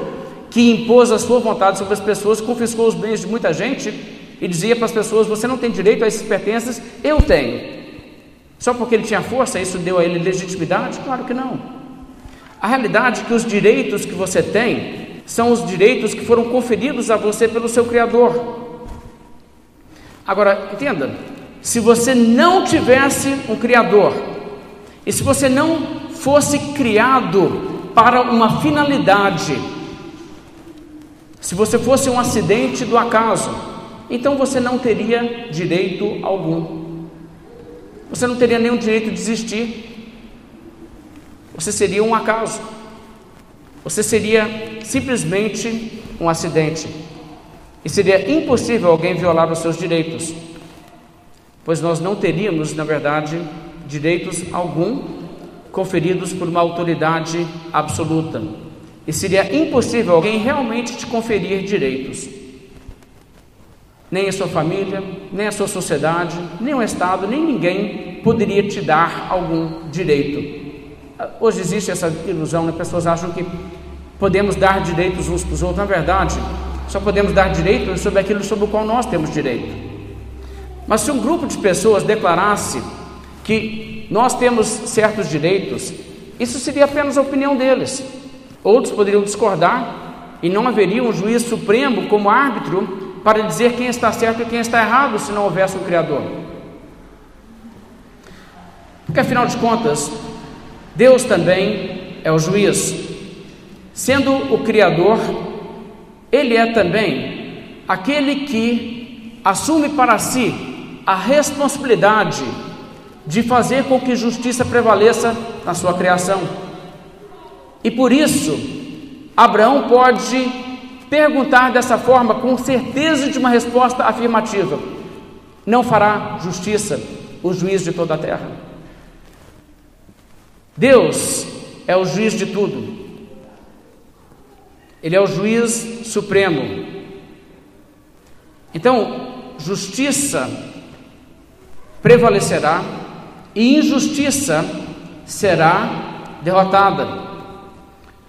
que impôs a sua vontade sobre as pessoas, confiscou os bens de muita gente e dizia para as pessoas: Você não tem direito a esses pertences, eu tenho. Só porque ele tinha força, isso deu a ele legitimidade? Claro que não. A realidade é que os direitos que você tem são os direitos que foram conferidos a você pelo seu Criador. Agora, entenda: se você não tivesse um Criador, e se você não fosse criado para uma finalidade, se você fosse um acidente do acaso, então você não teria direito algum. Você não teria nenhum direito de existir. Você seria um acaso. Você seria simplesmente um acidente. E seria impossível alguém violar os seus direitos, pois nós não teríamos, na verdade, direitos algum conferidos por uma autoridade absoluta e seria impossível alguém realmente te conferir direitos. Nem a sua família, nem a sua sociedade, nem o Estado, nem ninguém poderia te dar algum direito. Hoje existe essa ilusão, né? pessoas acham que podemos dar direitos uns para os outros. Na verdade, só podemos dar direitos sobre aquilo sobre o qual nós temos direito. Mas se um grupo de pessoas declarasse que nós temos certos direitos, isso seria apenas a opinião deles. Outros poderiam discordar e não haveria um juiz supremo como árbitro para dizer quem está certo e quem está errado se não houvesse um Criador. Porque afinal de contas, Deus também é o juiz. Sendo o Criador, Ele é também aquele que assume para si a responsabilidade de fazer com que justiça prevaleça na sua criação. E por isso, Abraão pode perguntar dessa forma com certeza de uma resposta afirmativa, não fará justiça o juiz de toda a terra. Deus é o juiz de tudo. Ele é o juiz supremo. Então, justiça prevalecerá e injustiça será derrotada.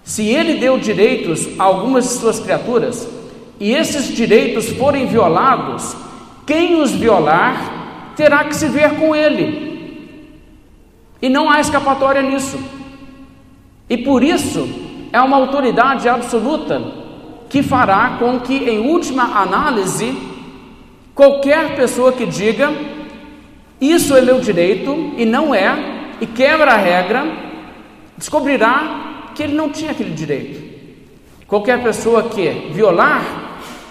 Se ele deu direitos a algumas de suas criaturas e esses direitos forem violados, quem os violar terá que se ver com ele. E não há escapatória nisso. E por isso é uma autoridade absoluta que fará com que, em última análise, qualquer pessoa que diga isso é meu direito e não é, e quebra a regra, descobrirá que ele não tinha aquele direito. Qualquer pessoa que violar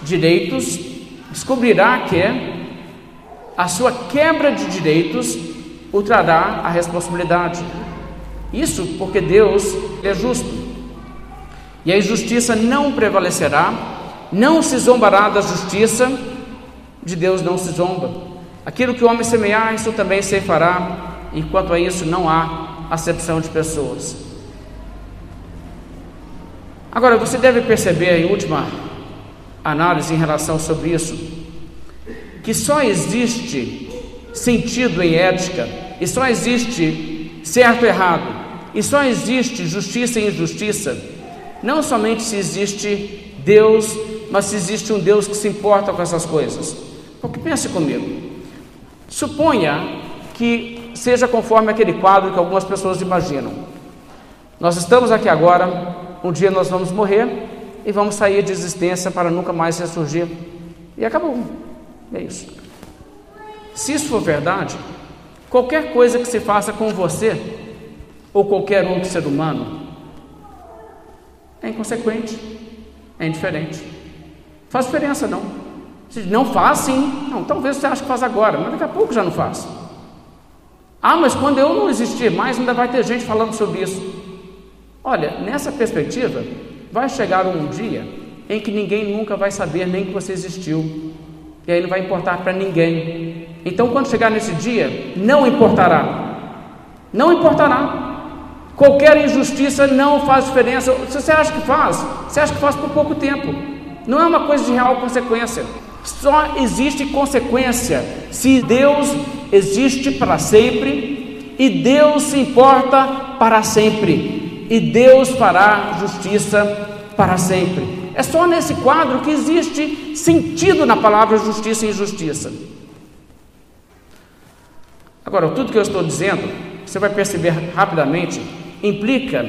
direitos descobrirá que a sua quebra de direitos o trará a responsabilidade. Isso porque Deus é justo. E a injustiça não prevalecerá, não se zombará da justiça, de Deus não se zomba. Aquilo que o homem semear, isso também se fará, e quanto a isso não há acepção de pessoas. Agora, você deve perceber, em última análise em relação sobre isso, que só existe sentido em ética, e só existe certo e errado, e só existe justiça e injustiça não somente se existe Deus, mas se existe um Deus que se importa com essas coisas. Porque pense comigo. Suponha que seja conforme aquele quadro que algumas pessoas imaginam. Nós estamos aqui agora, um dia nós vamos morrer e vamos sair de existência para nunca mais ressurgir. E acabou. É isso. Se isso for verdade, qualquer coisa que se faça com você, ou qualquer outro ser humano, é inconsequente, é indiferente. Faz diferença não. Se não faz sim, não, talvez você ache que faz agora, mas daqui a pouco já não faz. Ah, mas quando eu não existir mais, ainda vai ter gente falando sobre isso. Olha, nessa perspectiva, vai chegar um dia em que ninguém nunca vai saber nem que você existiu. E aí não vai importar para ninguém. Então, quando chegar nesse dia, não importará. Não importará. Qualquer injustiça não faz diferença. Se você acha que faz, você acha que faz por pouco tempo. Não é uma coisa de real consequência. Só existe consequência se Deus existe para sempre e Deus se importa para sempre e Deus fará justiça para sempre. É só nesse quadro que existe sentido na palavra justiça e injustiça. Agora, tudo que eu estou dizendo, você vai perceber rapidamente implica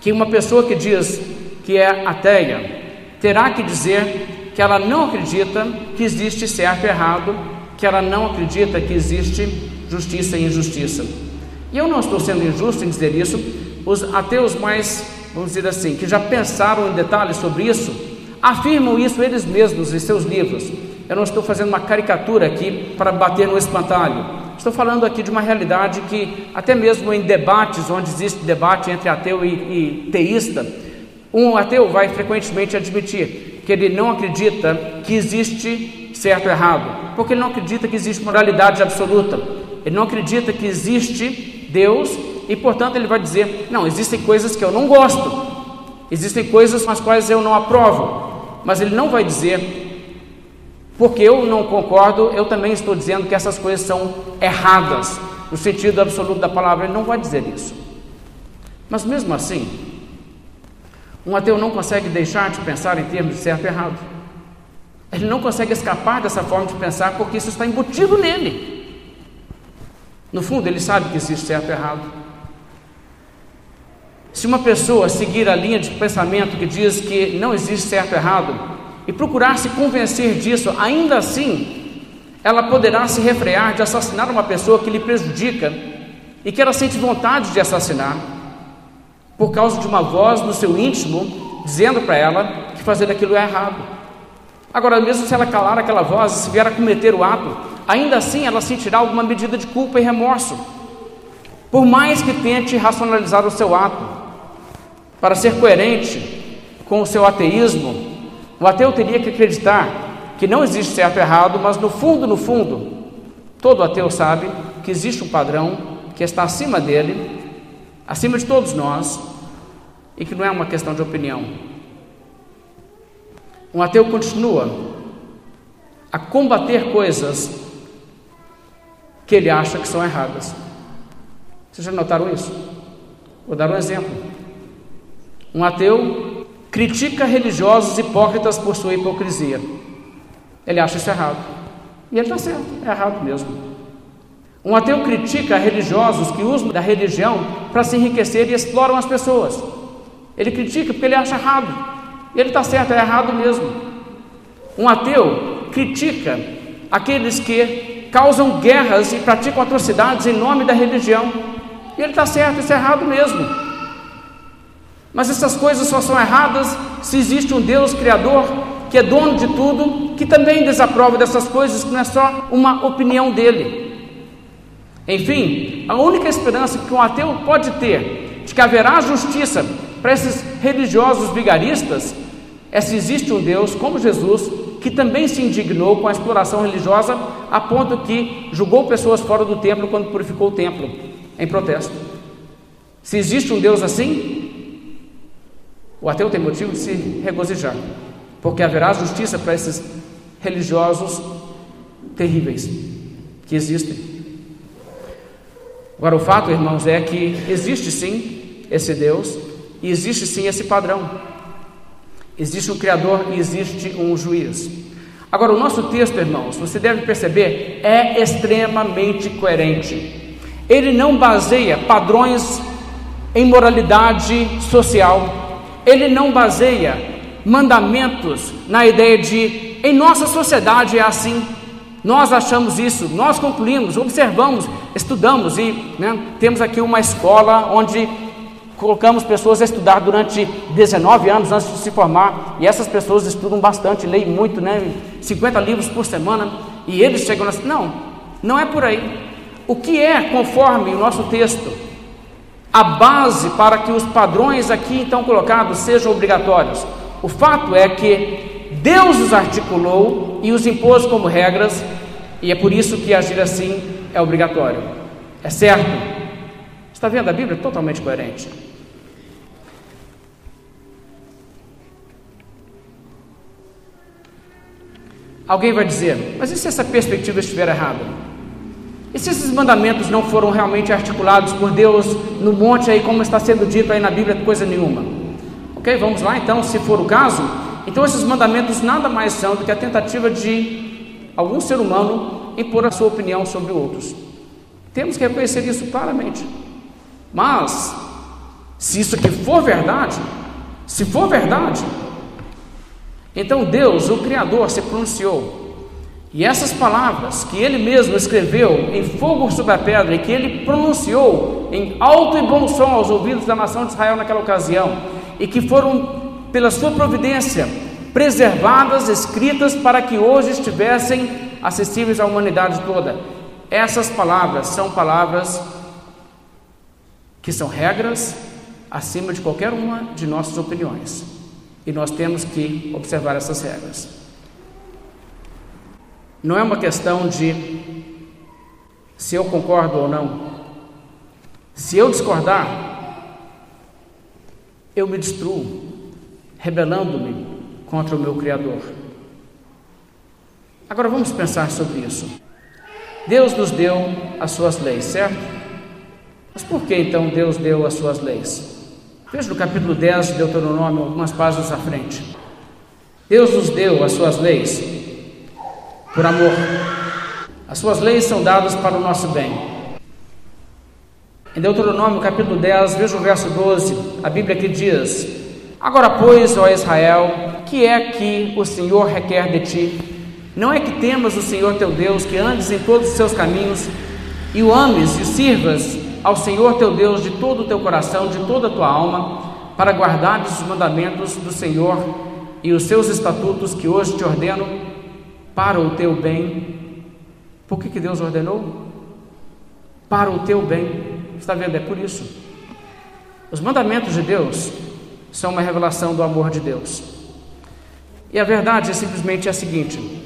que uma pessoa que diz que é ateia terá que dizer que ela não acredita que existe certo e errado, que ela não acredita que existe justiça e injustiça. E eu não estou sendo injusto em dizer isso, os ateus mais, vamos dizer assim, que já pensaram em detalhes sobre isso, afirmam isso eles mesmos em seus livros. Eu não estou fazendo uma caricatura aqui para bater no espantalho. Estou falando aqui de uma realidade que, até mesmo em debates, onde existe debate entre ateu e, e teísta, um ateu vai frequentemente admitir que ele não acredita que existe certo ou errado, porque ele não acredita que existe moralidade absoluta, ele não acredita que existe Deus e, portanto, ele vai dizer: não, existem coisas que eu não gosto, existem coisas com as quais eu não aprovo, mas ele não vai dizer porque eu não concordo, eu também estou dizendo que essas coisas são erradas, no sentido absoluto da palavra, ele não vai dizer isso. Mas mesmo assim, um ateu não consegue deixar de pensar em termos de certo e errado. Ele não consegue escapar dessa forma de pensar porque isso está embutido nele. No fundo, ele sabe que existe certo e errado. Se uma pessoa seguir a linha de pensamento que diz que não existe certo e errado, e procurar se convencer disso, ainda assim, ela poderá se refrear de assassinar uma pessoa que lhe prejudica e que ela sente vontade de assassinar, por causa de uma voz no seu íntimo dizendo para ela que fazer aquilo é errado. Agora, mesmo se ela calar aquela voz e se vier a cometer o ato, ainda assim ela sentirá alguma medida de culpa e remorso, por mais que tente racionalizar o seu ato, para ser coerente com o seu ateísmo O ateu teria que acreditar que não existe certo e errado, mas no fundo, no fundo, todo ateu sabe que existe um padrão que está acima dele, acima de todos nós, e que não é uma questão de opinião. Um ateu continua a combater coisas que ele acha que são erradas. Vocês já notaram isso? Vou dar um exemplo. Um ateu critica religiosos hipócritas por sua hipocrisia. Ele acha isso errado. E ele está certo, é errado mesmo. Um ateu critica religiosos que usam da religião para se enriquecer e exploram as pessoas. Ele critica porque ele acha errado. E ele está certo, é errado mesmo. Um ateu critica aqueles que causam guerras e praticam atrocidades em nome da religião. E ele está certo, isso é errado mesmo. Mas essas coisas só são erradas se existe um Deus Criador que é dono de tudo, que também desaprova dessas coisas, que não é só uma opinião dele. Enfim, a única esperança que um ateu pode ter de que haverá justiça para esses religiosos vigaristas é se existe um Deus como Jesus que também se indignou com a exploração religiosa a ponto que julgou pessoas fora do templo quando purificou o templo em protesto. Se existe um Deus assim, o ateu tem motivo de se regozijar, porque haverá justiça para esses religiosos terríveis que existem. Agora, o fato, irmãos, é que existe sim esse Deus e existe sim esse padrão. Existe um Criador e existe um juiz. Agora, o nosso texto, irmãos, você deve perceber, é extremamente coerente. Ele não baseia padrões em moralidade social, ele não baseia mandamentos na ideia de em nossa sociedade é assim, nós achamos isso, nós concluímos, observamos, estudamos e né, temos aqui uma escola onde colocamos pessoas a estudar durante 19 anos antes de se formar, e essas pessoas estudam bastante, leem muito, né? 50 livros por semana, e eles chegam assim: não, não é por aí. O que é, conforme o nosso texto, a base para que os padrões aqui então colocados sejam obrigatórios? O fato é que Deus os articulou e os impôs como regras, e é por isso que agir assim é obrigatório. É certo? Está vendo? A Bíblia é totalmente coerente. Alguém vai dizer, mas e se essa perspectiva estiver errada? E se esses mandamentos não foram realmente articulados por Deus no monte aí, como está sendo dito aí na Bíblia, coisa nenhuma? Ok, vamos lá então, se for o caso, então esses mandamentos nada mais são do que a tentativa de algum ser humano impor a sua opinião sobre outros. Temos que reconhecer isso claramente. Mas, se isso aqui for verdade, se for verdade, então Deus, o Criador, se pronunciou. E essas palavras que ele mesmo escreveu em fogo sobre a pedra e que ele pronunciou em alto e bom som aos ouvidos da nação de Israel naquela ocasião, e que foram, pela sua providência, preservadas, escritas para que hoje estivessem acessíveis à humanidade toda. Essas palavras são palavras que são regras acima de qualquer uma de nossas opiniões. E nós temos que observar essas regras. Não é uma questão de se eu concordo ou não. Se eu discordar, eu me destruo, rebelando-me contra o meu Criador. Agora vamos pensar sobre isso. Deus nos deu as suas leis, certo? Mas por que então Deus deu as suas leis? Veja no capítulo 10 de Deuteronômio, algumas páginas à frente. Deus nos deu as suas leis por amor. As suas leis são dadas para o nosso bem. Em Deuteronômio, capítulo 10, veja o verso 12, a Bíblia que diz: Agora, pois, ó Israel, que é que o Senhor requer de ti? Não é que temas o Senhor teu Deus, que andes em todos os seus caminhos e o ames e sirvas ao Senhor teu Deus de todo o teu coração, de toda a tua alma, para guardares os mandamentos do Senhor e os seus estatutos que hoje te ordeno para o teu bem. Por que, que Deus ordenou? Para o teu bem. Está vendo? É por isso. Os mandamentos de Deus são uma revelação do amor de Deus. E a verdade é simplesmente a seguinte: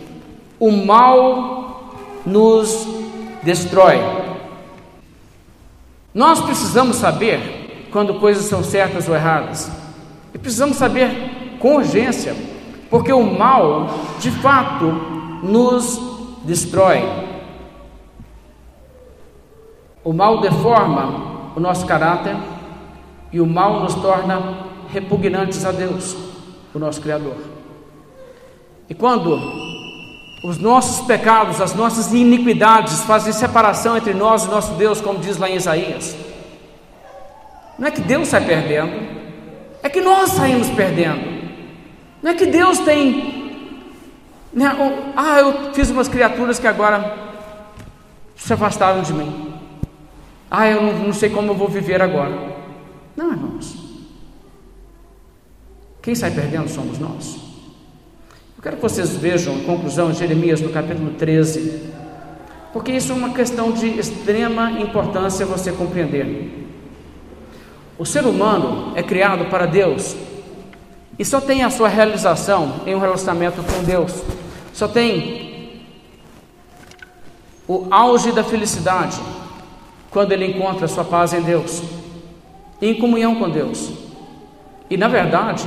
o mal nos destrói. Nós precisamos saber quando coisas são certas ou erradas. E precisamos saber com urgência, porque o mal, de fato, nos destrói. O mal deforma o nosso caráter e o mal nos torna repugnantes a Deus, o nosso Criador. E quando os nossos pecados, as nossas iniquidades fazem separação entre nós e nosso Deus, como diz lá em Isaías, não é que Deus sai perdendo, é que nós saímos perdendo. Não é que Deus tem. Né, ah, eu fiz umas criaturas que agora se afastaram de mim. Ah, eu não, não sei como eu vou viver agora. Não, irmãos. Quem sai perdendo somos nós. Eu quero que vocês vejam a conclusão de Jeremias no capítulo 13, porque isso é uma questão de extrema importância você compreender. O ser humano é criado para Deus e só tem a sua realização em um relacionamento com Deus, só tem o auge da felicidade quando ele encontra sua paz em Deus, em comunhão com Deus. E na verdade,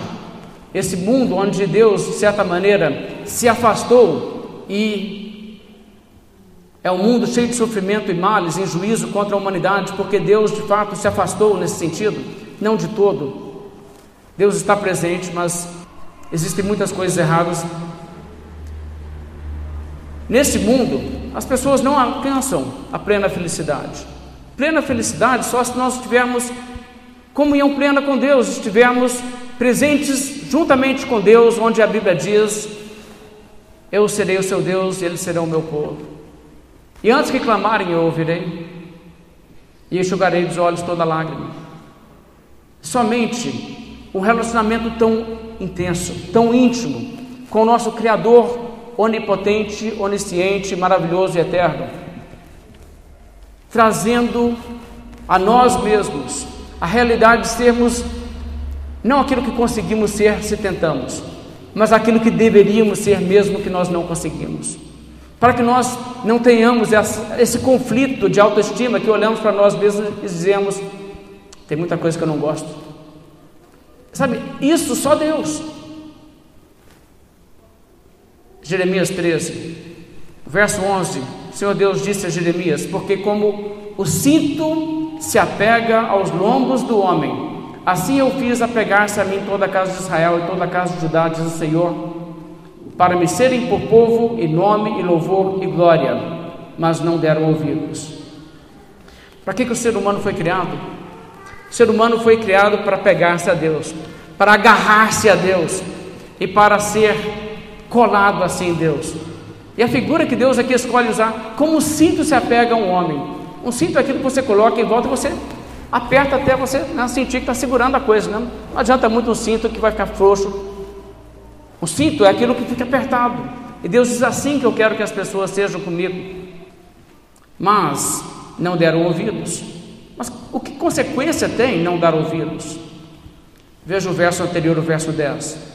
esse mundo onde Deus, de certa maneira, se afastou e é um mundo cheio de sofrimento e males, em juízo contra a humanidade, porque Deus de fato se afastou nesse sentido, não de todo. Deus está presente, mas existem muitas coisas erradas. Nesse mundo, as pessoas não alcançam a plena felicidade. Plena felicidade só se nós tivermos comunhão plena com Deus, estivermos presentes juntamente com Deus, onde a Bíblia diz: Eu serei o seu Deus e eles serão o meu povo. E antes que clamarem, eu ouvirei e enxugarei dos olhos toda lágrima. Somente um relacionamento tão intenso, tão íntimo com o nosso Criador onipotente, onisciente, maravilhoso e eterno, trazendo a nós mesmos a realidade de sermos não aquilo que conseguimos ser se tentamos, mas aquilo que deveríamos ser mesmo que nós não conseguimos. Para que nós não tenhamos esse conflito de autoestima que olhamos para nós mesmos e dizemos: tem muita coisa que eu não gosto. Sabe, isso só Deus. Jeremias 13, verso 11: o Senhor Deus disse a Jeremias: Porque como o cinto se apega aos lombos do homem, Assim eu fiz apegar-se a mim toda a casa de Israel e toda a casa de Judá, diz o Senhor, para me serem por povo e nome e louvor e glória, mas não deram ouvidos. Para que, que o ser humano foi criado? O ser humano foi criado para pegar-se a Deus, para agarrar-se a Deus e para ser colado assim em Deus. E a figura que Deus aqui escolhe usar, como um cinto se apega a um homem. Um cinto é aquilo que você coloca em volta e você aperta até você né, sentir que está segurando a coisa. Né? Não adianta muito um cinto que vai ficar frouxo. O cinto é aquilo que fica apertado. E Deus diz assim que eu quero que as pessoas sejam comigo. Mas não deram ouvidos. Mas o que consequência tem não dar ouvidos? Veja o verso anterior, o verso 10.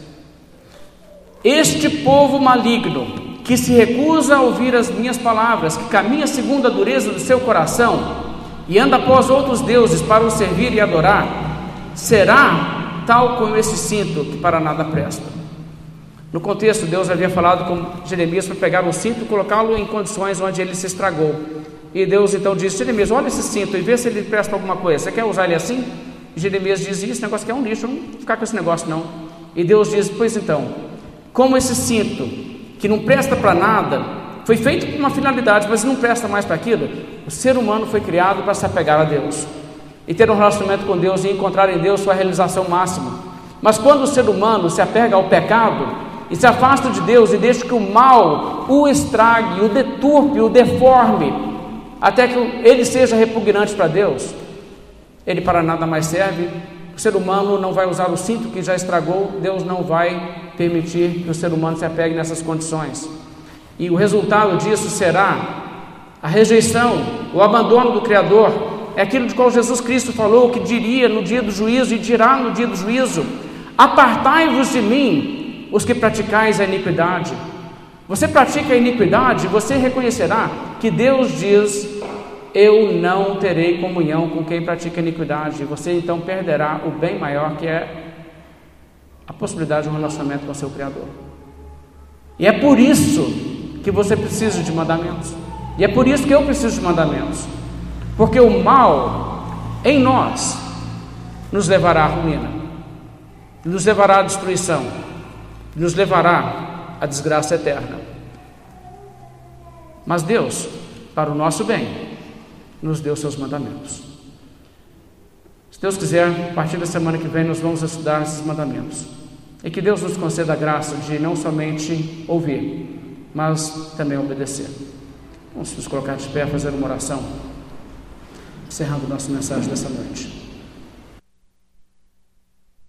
Este povo maligno, que se recusa a ouvir as minhas palavras, que caminha segundo a dureza do seu coração, e anda após outros deuses para os servir e adorar, será tal como esse cinto que para nada presta. No contexto, Deus havia falado com Jeremias para pegar um cinto e colocá-lo em condições onde ele se estragou. E Deus então disse: Jeremias, olha esse cinto e vê se ele presta alguma coisa. Você quer usar ele assim? E Jeremias diz: Esse negócio aqui é um lixo, não ficar com esse negócio não. E Deus diz: Pois então, como esse cinto que não presta para nada, foi feito com uma finalidade, mas não presta mais para aquilo. O ser humano foi criado para se apegar a Deus e ter um relacionamento com Deus e encontrar em Deus sua realização máxima. Mas quando o ser humano se apega ao pecado e se afasta de Deus e deixa que o mal o estrague, o deturpe, o deforme, até que ele seja repugnante para Deus, ele para nada mais serve. O ser humano não vai usar o cinto que já estragou, Deus não vai permitir que o ser humano se apegue nessas condições. E o resultado disso será a rejeição, o abandono do Criador. É aquilo de qual Jesus Cristo falou que diria no dia do juízo e dirá no dia do juízo: Apartai-vos de mim, os que praticais a iniquidade. Você pratica a iniquidade, você reconhecerá que Deus diz: Eu não terei comunhão com quem pratica iniquidade. Você então perderá o bem maior que é a possibilidade de um relacionamento com seu Criador. E é por isso que você precisa de mandamentos. E é por isso que eu preciso de mandamentos. Porque o mal em nós nos levará à ruína, nos levará à destruição, nos levará à desgraça eterna. Mas Deus, para o nosso bem, nos deu seus mandamentos. Se Deus quiser, a partir da semana que vem, nós vamos estudar esses mandamentos. E que Deus nos conceda a graça de não somente ouvir, mas também obedecer. Vamos nos colocar de pé, fazer uma oração, encerrando nossa mensagem dessa noite.